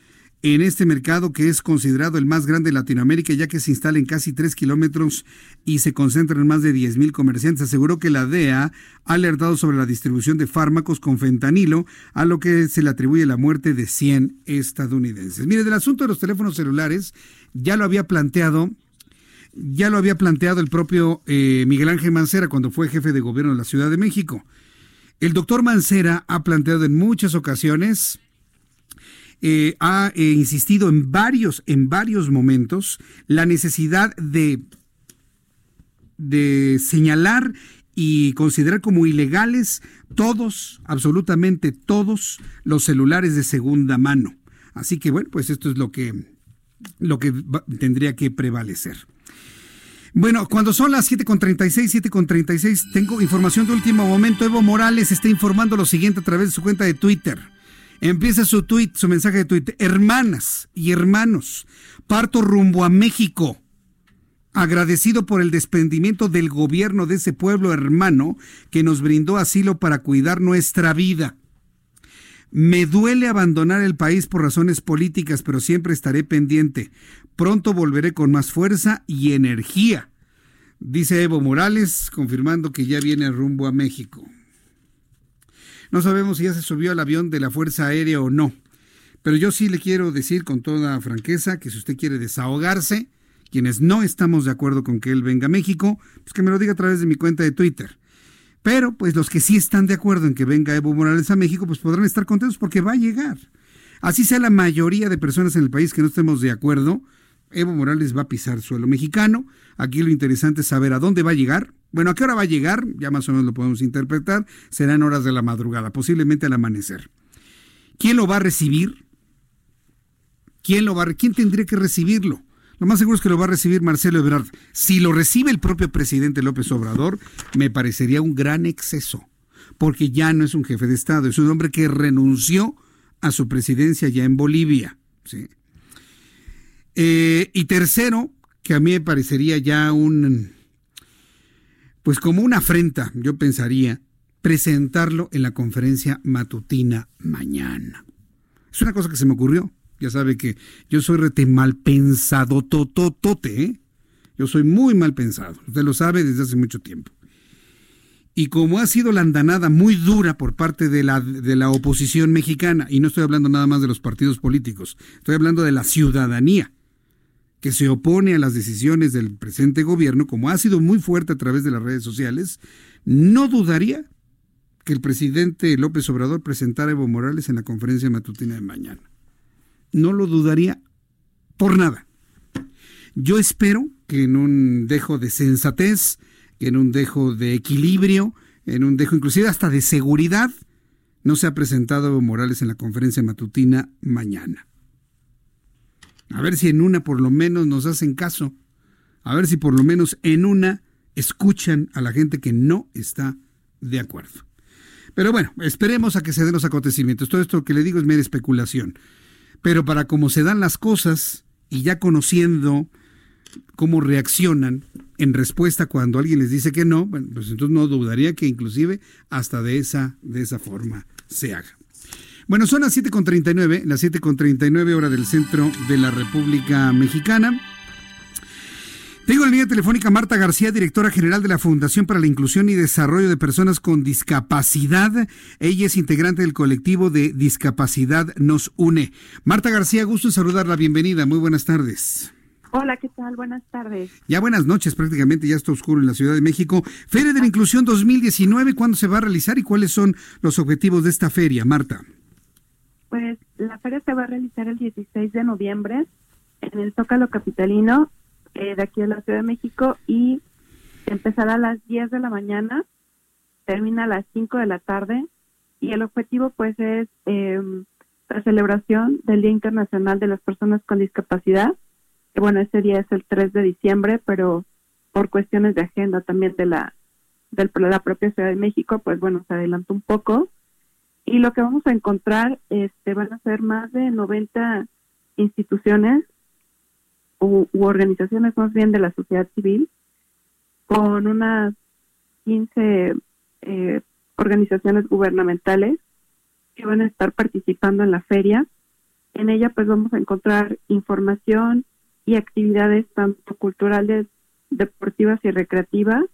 en este mercado que es considerado el más grande de Latinoamérica, ya que se instala en casi 3 kilómetros y se concentra en más de 10 mil comerciantes. Aseguró que la DEA ha alertado sobre la distribución de fármacos con fentanilo, a lo que se le atribuye la muerte de 100 estadounidenses. Mire, del asunto de los teléfonos celulares, ya lo había planteado ya lo había planteado el propio eh, Miguel Ángel Mancera cuando fue jefe de gobierno de la Ciudad de México. El doctor Mancera ha planteado en muchas ocasiones, eh, ha eh, insistido en varios, en varios momentos, la necesidad de, de señalar y considerar como ilegales todos, absolutamente todos, los celulares de segunda mano. Así que bueno, pues esto es lo que, lo que tendría que prevalecer. Bueno, cuando son las 7.36, 7.36, tengo información de último momento. Evo Morales está informando lo siguiente a través de su cuenta de Twitter. Empieza su tweet, su mensaje de Twitter. Hermanas y hermanos, parto rumbo a México. Agradecido por el desprendimiento del gobierno de ese pueblo hermano que nos brindó asilo para cuidar nuestra vida. Me duele abandonar el país por razones políticas, pero siempre estaré pendiente. Pronto volveré con más fuerza y energía, dice Evo Morales, confirmando que ya viene rumbo a México. No sabemos si ya se subió al avión de la Fuerza Aérea o no, pero yo sí le quiero decir con toda franqueza que si usted quiere desahogarse, quienes no estamos de acuerdo con que él venga a México, pues que me lo diga a través de mi cuenta de Twitter. Pero pues los que sí están de acuerdo en que venga Evo Morales a México, pues podrán estar contentos porque va a llegar. Así sea la mayoría de personas en el país que no estemos de acuerdo, Evo Morales va a pisar suelo mexicano. Aquí lo interesante es saber a dónde va a llegar. Bueno, ¿a qué hora va a llegar? Ya más o menos lo podemos interpretar. Serán horas de la madrugada, posiblemente al amanecer. ¿Quién lo va a recibir? ¿Quién lo va quién tendría que recibirlo? Lo más seguro es que lo va a recibir Marcelo Ebrard. Si lo recibe el propio presidente López Obrador, me parecería un gran exceso, porque ya no es un jefe de Estado, es un hombre que renunció a su presidencia ya en Bolivia. ¿sí? Eh, y tercero, que a mí me parecería ya un, pues como una afrenta, yo pensaría, presentarlo en la conferencia matutina mañana. Es una cosa que se me ocurrió. Ya sabe que yo soy rete mal pensado, tototote, ¿eh? Yo soy muy mal pensado. Usted lo sabe desde hace mucho tiempo. Y como ha sido la andanada muy dura por parte de la, de la oposición mexicana, y no estoy hablando nada más de los partidos políticos, estoy hablando de la ciudadanía, que se opone a las decisiones del presente gobierno, como ha sido muy fuerte a través de las redes sociales, no dudaría que el presidente López Obrador presentara a Evo Morales en la conferencia matutina de mañana. No lo dudaría por nada. Yo espero que en un dejo de sensatez, en un dejo de equilibrio, en un dejo inclusive hasta de seguridad, no se ha presentado Evo Morales en la conferencia matutina mañana. A ver si en una por lo menos nos hacen caso. A ver si por lo menos en una escuchan a la gente que no está de acuerdo. Pero bueno, esperemos a que se den los acontecimientos. Todo esto que le digo es mera especulación. Pero para cómo se dan las cosas y ya conociendo cómo reaccionan en respuesta cuando alguien les dice que no, bueno, pues entonces no dudaría que inclusive hasta de esa, de esa forma se haga. Bueno, son las 7.39, las 7.39 hora del centro de la República Mexicana. Tengo en la línea telefónica Marta García, directora general de la Fundación para la Inclusión y Desarrollo de Personas con Discapacidad. Ella es integrante del colectivo de Discapacidad Nos Une. Marta García, gusto en saludarla. Bienvenida. Muy buenas tardes. Hola, ¿qué tal? Buenas tardes. Ya buenas noches, prácticamente ya está oscuro en la Ciudad de México. Feria de la Inclusión 2019, ¿cuándo se va a realizar y cuáles son los objetivos de esta feria, Marta? Pues la feria se va a realizar el 16 de noviembre en el Zócalo Capitalino eh, de aquí de la Ciudad de México y empezará a las 10 de la mañana, termina a las 5 de la tarde y el objetivo pues es eh, la celebración del Día Internacional de las Personas con Discapacidad, que bueno, ese día es el 3 de diciembre, pero por cuestiones de agenda también de la, de la propia Ciudad de México, pues bueno, se adelantó un poco y lo que vamos a encontrar este, van a ser más de 90 instituciones u, organizaciones más bien de la sociedad civil, con unas 15 eh, organizaciones gubernamentales que van a estar participando en la feria. En ella pues vamos a encontrar información y actividades tanto culturales, deportivas y recreativas,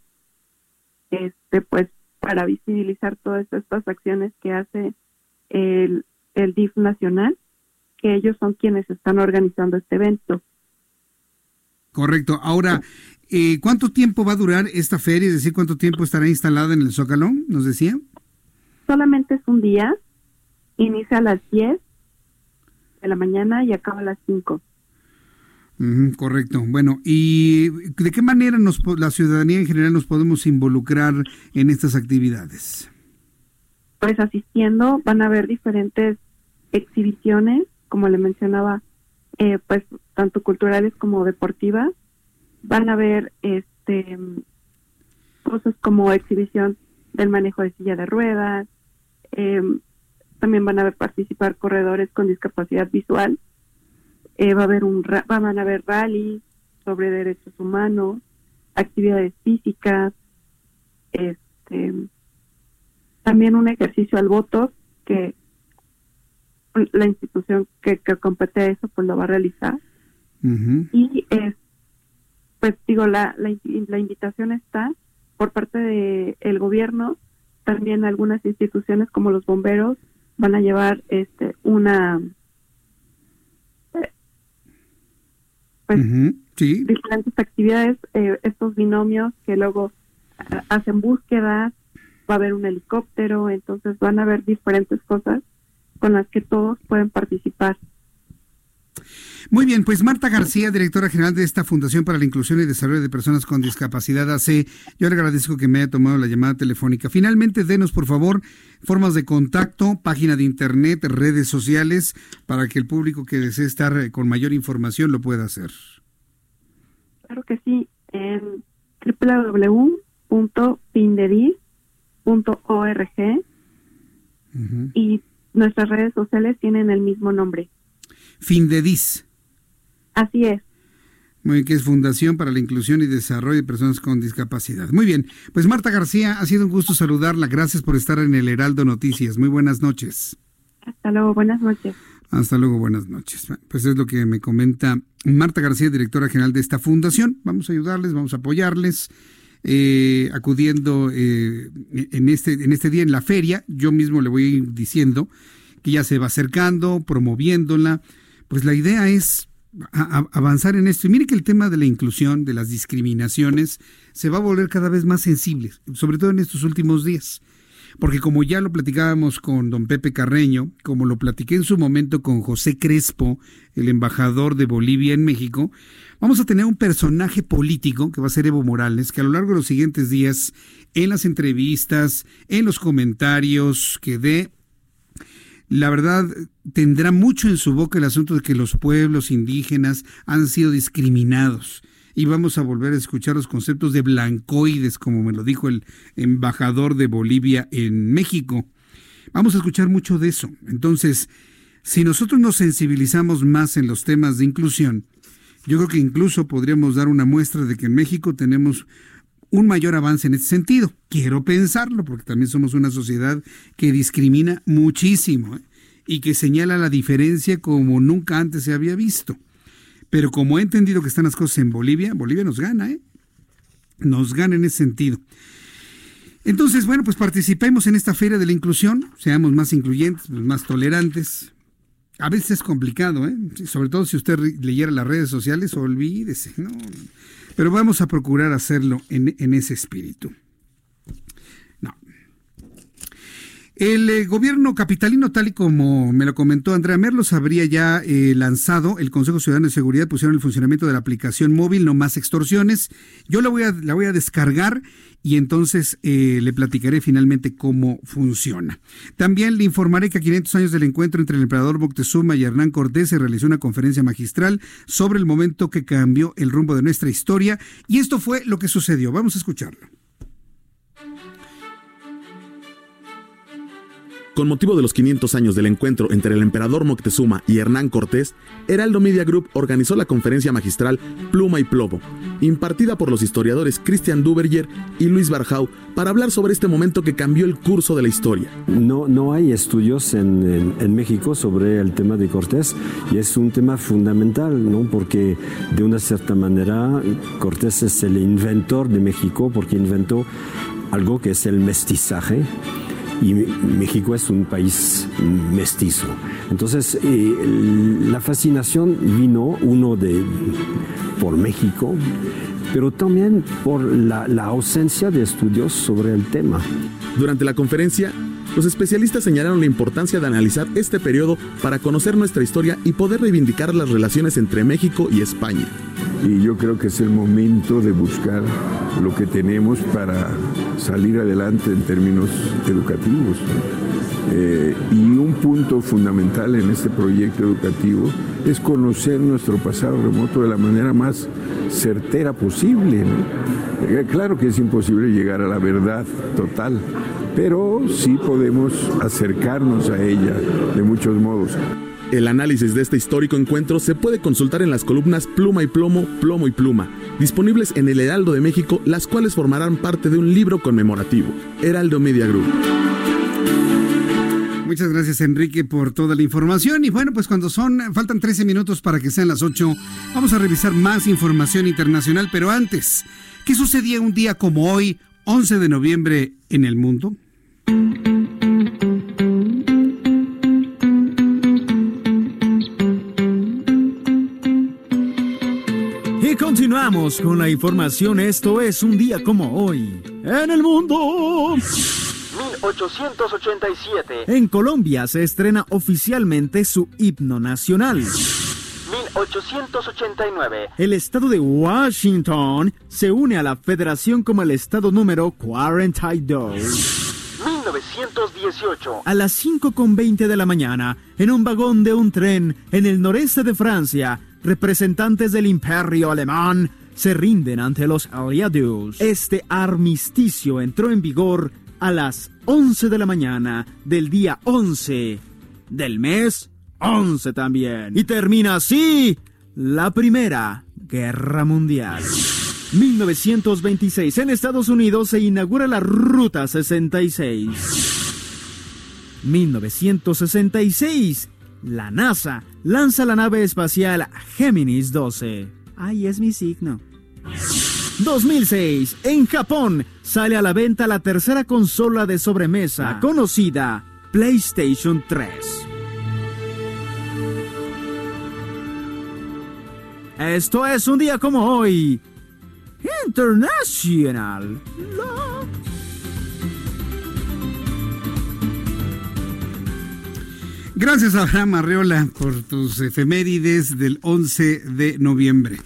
este pues para visibilizar todas estas acciones que hace el, el DIF nacional, que ellos son quienes están organizando este evento. Correcto. Ahora, eh, ¿cuánto tiempo va a durar esta feria? Es decir, ¿cuánto tiempo estará instalada en el Zócalo? ¿Nos decía? Solamente es un día. Inicia a las 10 de la mañana y acaba a las 5. Correcto. Bueno, ¿y de qué manera nos, la ciudadanía en general nos podemos involucrar en estas actividades? Pues asistiendo, van a haber diferentes exhibiciones, como le mencionaba, eh, pues tanto culturales como deportivas. Van a haber este cosas como exhibición del manejo de silla de ruedas. Em, también van a ver participar corredores con discapacidad visual. Eh, va a haber un van a haber rally sobre derechos humanos, actividades físicas, este también un ejercicio al voto que la institución que, compete a eso pues lo va a realizar. Y es pues digo la, la, invitación está por parte del el gobierno. También algunas instituciones como los bomberos van a llevar este una pues diferentes actividades eh, estos binomios que luego eh, hacen búsquedas va a haber un helicóptero entonces van a haber diferentes cosas con las que todos pueden participar. Muy bien, pues Marta García, directora general de esta Fundación para la Inclusión y Desarrollo de Personas con Discapacidad AC, yo le agradezco que me haya tomado la llamada telefónica. Finalmente, denos por favor formas de contacto, página de internet, redes sociales, para que el público que desee estar eh, con mayor información lo pueda hacer. Claro que sí, en www.pindedis.org y nuestras redes sociales tienen el mismo nombre. Findedis. Así es. Muy bien, que es Fundación para la Inclusión y Desarrollo de Personas con Discapacidad. Muy bien, pues Marta García, ha sido un gusto saludarla. Gracias por estar en el Heraldo Noticias. Muy buenas noches. Hasta luego, buenas noches. Hasta luego, buenas noches. Pues es lo que me comenta Marta García, directora general de esta fundación. Vamos a ayudarles, vamos a apoyarles. Eh, acudiendo eh, en, este, en este día en la feria. Yo mismo le voy diciendo que ya se va acercando, promoviéndola. Pues la idea es avanzar en esto. Y mire que el tema de la inclusión, de las discriminaciones, se va a volver cada vez más sensible, sobre todo en estos últimos días. Porque como ya lo platicábamos con don Pepe Carreño, como lo platiqué en su momento con José Crespo, el embajador de Bolivia en México, Vamos a tener un personaje político que va a ser Evo Morales, que a lo largo de los siguientes días, en las entrevistas, en los comentarios que dé, la verdad tendrá mucho en su boca el asunto de que los pueblos indígenas han sido discriminados. Y vamos a volver a escuchar los conceptos de blancoides, como me lo dijo el embajador de Bolivia en México. Vamos a escuchar mucho de eso. Entonces, si nosotros nos sensibilizamos más en los temas de inclusión, yo creo que incluso podríamos dar una muestra de que en México tenemos un mayor avance en ese sentido. Quiero pensarlo, porque también somos una sociedad que discrimina muchísimo ¿eh? y que señala la diferencia como nunca antes se había visto. Pero como he entendido que están las cosas en Bolivia, Bolivia nos gana, ¿eh? Nos gana en ese sentido. Entonces, bueno, pues participemos en esta feria de la inclusión, seamos más incluyentes, más tolerantes, a veces es complicado, ¿eh? sobre todo si usted leyera las redes sociales, olvídese. ¿no? Pero vamos a procurar hacerlo en, en ese espíritu. No. El eh, gobierno capitalino, tal y como me lo comentó Andrea Merlos, habría ya eh, lanzado el Consejo Ciudadano de Seguridad, pusieron el funcionamiento de la aplicación móvil, no más extorsiones. Yo la voy a, la voy a descargar y entonces eh, le platicaré finalmente cómo funciona. También le informaré que a 500 años del encuentro entre el emperador Moctezuma y Hernán Cortés se realizó una conferencia magistral sobre el momento que cambió el rumbo de nuestra historia y esto fue lo que sucedió. Vamos a escucharlo. Con motivo de los 500 años del encuentro entre el emperador Moctezuma y Hernán Cortés, Heraldo Media Group organizó la conferencia magistral Pluma y Plomo, impartida por los historiadores Christian Duberger y Luis Barjau, para hablar sobre este momento que cambió el curso de la historia. No, no hay estudios en, en, México sobre el tema de Cortés y es un tema fundamental, ¿no? porque de una cierta manera Cortés es el inventor de México porque inventó algo que es el mestizaje y México es un país mestizo. Entonces, eh, la fascinación vino, uno, de, por México, pero también por la, la ausencia de estudios sobre el tema. Durante la conferencia, los especialistas señalaron la importancia de analizar este periodo para conocer nuestra historia y poder reivindicar las relaciones entre México y España. Y yo creo que es el momento de buscar lo que tenemos para salir adelante en términos educativos. Eh, y un punto fundamental en este proyecto educativo es conocer nuestro pasado remoto de la manera más certera posible. Eh, claro que es imposible llegar a la verdad total, pero sí podemos acercarnos a ella de muchos modos. El análisis de este histórico encuentro se puede consultar en las columnas Pluma y Plomo, Plomo y Pluma, disponibles en el Heraldo de México, las cuales formarán parte de un libro conmemorativo. Heraldo Media Group. Muchas gracias Enrique por toda la información y bueno pues cuando son faltan 13 minutos para que sean las 8 vamos a revisar más información internacional pero antes ¿qué sucedía un día como hoy 11 de noviembre en el mundo? Continuamos con la información. Esto es un día como hoy. En el mundo. 1887. En Colombia se estrena oficialmente su himno nacional. 1889. El estado de Washington se une a la federación como el estado número 42. 1918. A las 5.20 de la mañana, en un vagón de un tren en el noreste de Francia, representantes del imperio alemán se rinden ante los aliados. Este armisticio entró en vigor a las 11 de la mañana del día 11 del mes 11 también. Y termina así la Primera Guerra Mundial. 1926 en Estados Unidos se inaugura la Ruta 66. 1966 la NASA lanza la nave espacial Géminis 12. Ahí es mi signo. 2006. En Japón sale a la venta la tercera consola de sobremesa ah. conocida PlayStation 3. Esto es un día como hoy. International. Gracias, Abraham Arreola, por tus efemérides del 11 de noviembre.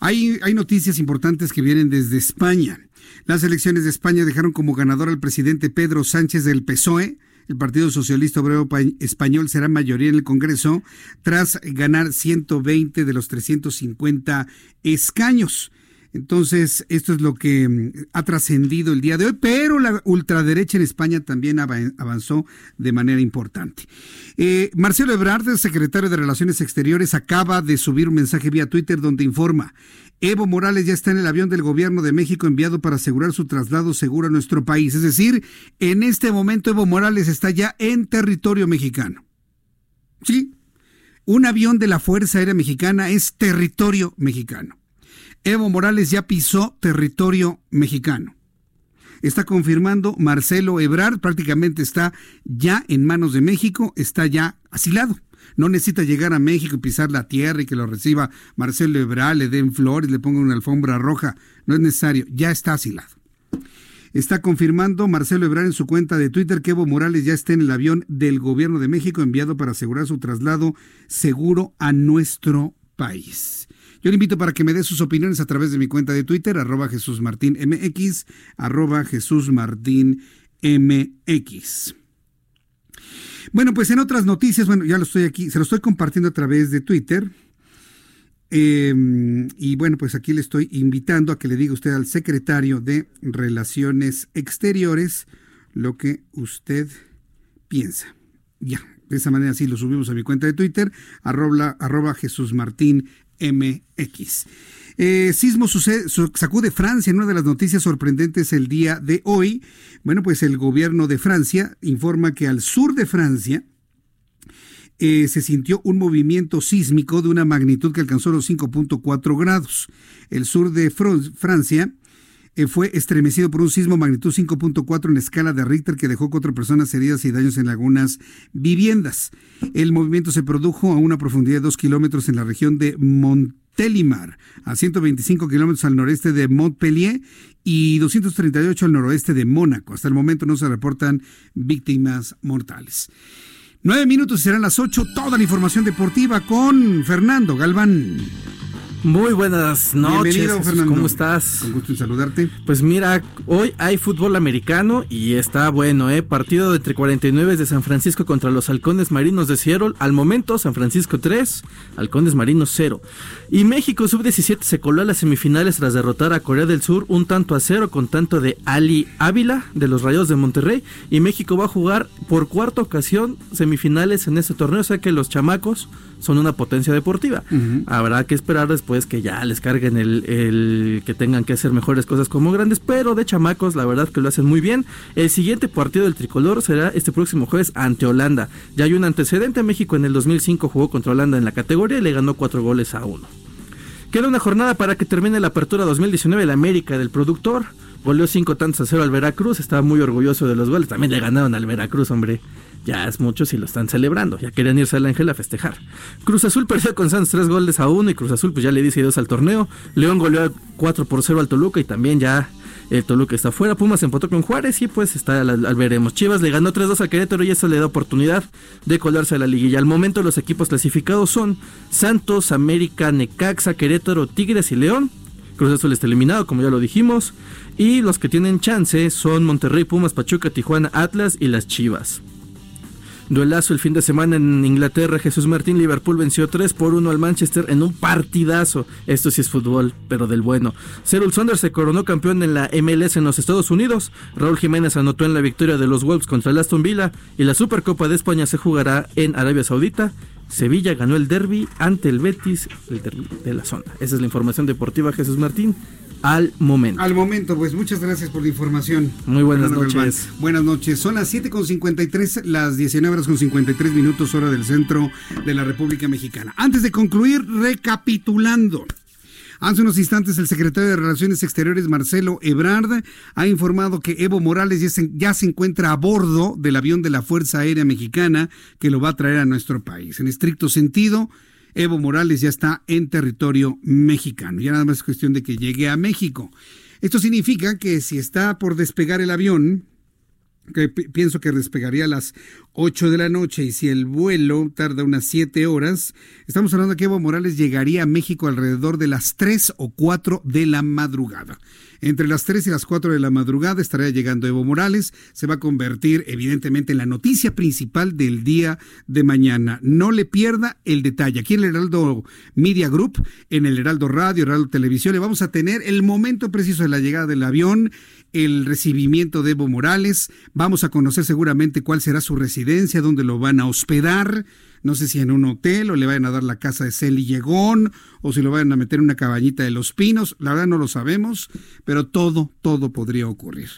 Hay, hay noticias importantes que vienen desde España. Las elecciones de España dejaron como ganador al presidente Pedro Sánchez del PSOE. El Partido Socialista Obrero Español será mayoría en el Congreso tras ganar 120 de los 350 escaños. Entonces, esto es lo que mm, ha trascendido el día de hoy, pero la ultraderecha en España también avanzó de manera importante. Eh, Marcelo Ebrard, secretario de Relaciones Exteriores, acaba de subir un mensaje vía Twitter donde informa, Evo Morales ya está en el avión del gobierno de México enviado para asegurar su traslado seguro a nuestro país. Es decir, en este momento Evo Morales está ya en territorio mexicano. Sí, un avión de la Fuerza Aérea Mexicana es territorio mexicano. Evo Morales ya pisó territorio mexicano. Está confirmando Marcelo Ebrard, prácticamente está ya en manos de México, está ya asilado. No necesita llegar a México y pisar la tierra y que lo reciba Marcelo Ebrard, le den flores, le pongan una alfombra roja. No es necesario, ya está asilado. Está confirmando Marcelo Ebrard en su cuenta de Twitter que Evo Morales ya está en el avión del gobierno de México enviado para asegurar su traslado seguro a nuestro país. Yo le invito para que me dé sus opiniones a través de mi cuenta de Twitter, arroba Jesús Martín MX, arroba Jesús Martín MX. Bueno, pues en otras noticias, bueno, ya lo estoy aquí, se lo estoy compartiendo a través de Twitter. Em, y bueno, pues aquí le estoy invitando a que le diga usted al secretario de Relaciones Exteriores lo que usted piensa. Ya, de esa manera sí lo subimos a mi cuenta de Twitter, arroba, arroba Jesús Martín MX. Eh, sismo sucede, sacude Francia en una de las noticias sorprendentes el día de hoy. Bueno, pues el gobierno de Francia informa que al sur de Francia eh, se sintió un movimiento sísmico de una magnitud que alcanzó los 5.4 grados. El sur de Francia fue estremecido por un sismo magnitud 5.4 en escala de Richter que dejó cuatro personas heridas y daños en algunas viviendas. El movimiento se produjo a una profundidad de dos kilómetros en la región de Montélimar, a 125 kilómetros al noreste de Montpellier y 238 al noroeste de Mónaco. Hasta el momento no se reportan víctimas mortales. Nueve minutos serán las ocho. Toda la información deportiva con Fernando Galván. Muy buenas noches. Bienvenido, Fernando. ¿Cómo estás? Con gusto en saludarte. Pues mira, hoy hay fútbol americano y está bueno, ¿eh? Partido de entre 49 de San Francisco contra los Halcones Marinos de Seattle. Al momento, San Francisco 3, Halcones Marinos 0. Y México Sub-17 se coló a las semifinales tras derrotar a Corea del Sur un tanto a cero con tanto de Ali Ávila de los Rayos de Monterrey. Y México va a jugar por cuarta ocasión semifinales en este torneo, o sea que los chamacos son una potencia deportiva. Habrá que esperar después que ya les carguen el, que tengan que hacer mejores cosas como grandes, pero de chamacos la verdad que lo hacen muy bien. El siguiente partido del tricolor será este próximo jueves ante Holanda. Ya hay un antecedente, México en el 2005 jugó contra Holanda en la categoría y le ganó cuatro goles a uno. Queda una jornada para que termine la apertura 2019 de la América del productor. Goleó cinco tantos a cero al Veracruz, estaba muy orgulloso de los goles. También le ganaron al Veracruz, hombre ya es mucho si lo están celebrando. Ya querían irse al Ángel a festejar. Cruz Azul perdió con Santos tres goles a uno y Cruz Azul pues ya le dice dos al torneo. León goleó 4 por 0 al Toluca y también ya el Toluca está fuera. Pumas empató con Juárez y pues está al, veremos. Chivas le ganó 3-2 a Querétaro y eso le da oportunidad de colarse a la liguilla. Al momento los equipos clasificados son Santos, América, Necaxa, Querétaro, Tigres y León. Cruz Azul está eliminado, como ya lo dijimos. Y los que tienen chance son Monterrey, Pumas, Pachuca, Tijuana, Atlas y las Chivas. Duelazo el fin de semana en Inglaterra. Jesús Martín Liverpool venció 3 por 1 al Manchester en un partidazo. Esto sí es fútbol, pero del bueno. Cyril Saunders se coronó campeón en la MLS en los Estados Unidos. Raúl Jiménez anotó en la victoria de los Wolves contra el Aston Villa. Y la Supercopa de España se jugará en Arabia Saudita. Sevilla ganó el derby ante el Betis, el derby de la zona. Esa es la información deportiva, Jesús Martín al momento. Al momento, pues muchas gracias por la información. Muy buenas noches. Buenas noches. Son las 7 con 53, las 19 horas con 53 minutos hora del centro de la República Mexicana. Antes de concluir, recapitulando. Hace unos instantes el secretario de Relaciones Exteriores, Marcelo Ebrard, ha informado que Evo Morales ya se, ya se, encuentra a bordo del avión de la Fuerza Aérea Mexicana que lo va a traer a nuestro país. En estricto sentido, Evo Morales ya está en territorio mexicano. Ya nada más es cuestión de que llegue a México. Esto significa que si está por despegar el avión, que pienso que despegaría las 8 de la noche y si el vuelo tarda unas 7 horas, estamos hablando que Evo Morales llegaría a México alrededor de las 3 o 4 de la madrugada. Entre las 3 y las 4 de la madrugada estaría llegando Evo Morales. Se va a convertir evidentemente en la noticia principal del día de mañana. No le pierda el detalle. Aquí en el Heraldo Media Group, en el Heraldo Radio, Heraldo Televisión, le vamos a tener el momento preciso de la llegada del avión, el recibimiento de Evo Morales. Vamos a conocer seguramente cuál será su residencia, dónde lo van a hospedar no sé si en un hotel o le vayan a dar la casa de Celi Llegón o si lo vayan a meter en una cabañita de los pinos, la verdad no lo sabemos, pero todo, todo podría ocurrir.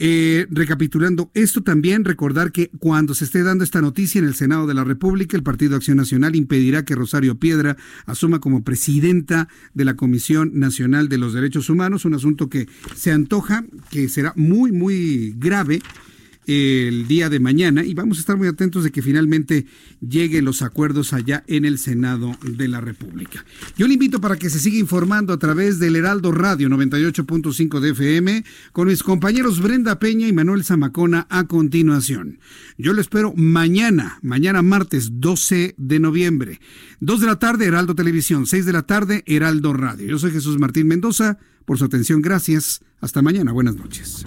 Eh, recapitulando esto también, recordar que cuando se esté dando esta noticia en el Senado de la República, el Partido Acción Nacional impedirá que Rosario Piedra asuma como presidenta de la Comisión Nacional de los Derechos Humanos, un asunto que se antoja, que será muy, muy grave el día de mañana y vamos a estar muy atentos de que finalmente lleguen los acuerdos allá en el Senado de la República. Yo le invito para que se siga informando a través del Heraldo Radio 98.5 de FM con mis compañeros Brenda Peña y Manuel Zamacona a continuación. Yo lo espero mañana, mañana martes 12 de noviembre. 2 de la tarde Heraldo Televisión, 6 de la tarde Heraldo Radio. Yo soy Jesús Martín Mendoza. Por su atención, gracias. Hasta mañana. Buenas noches.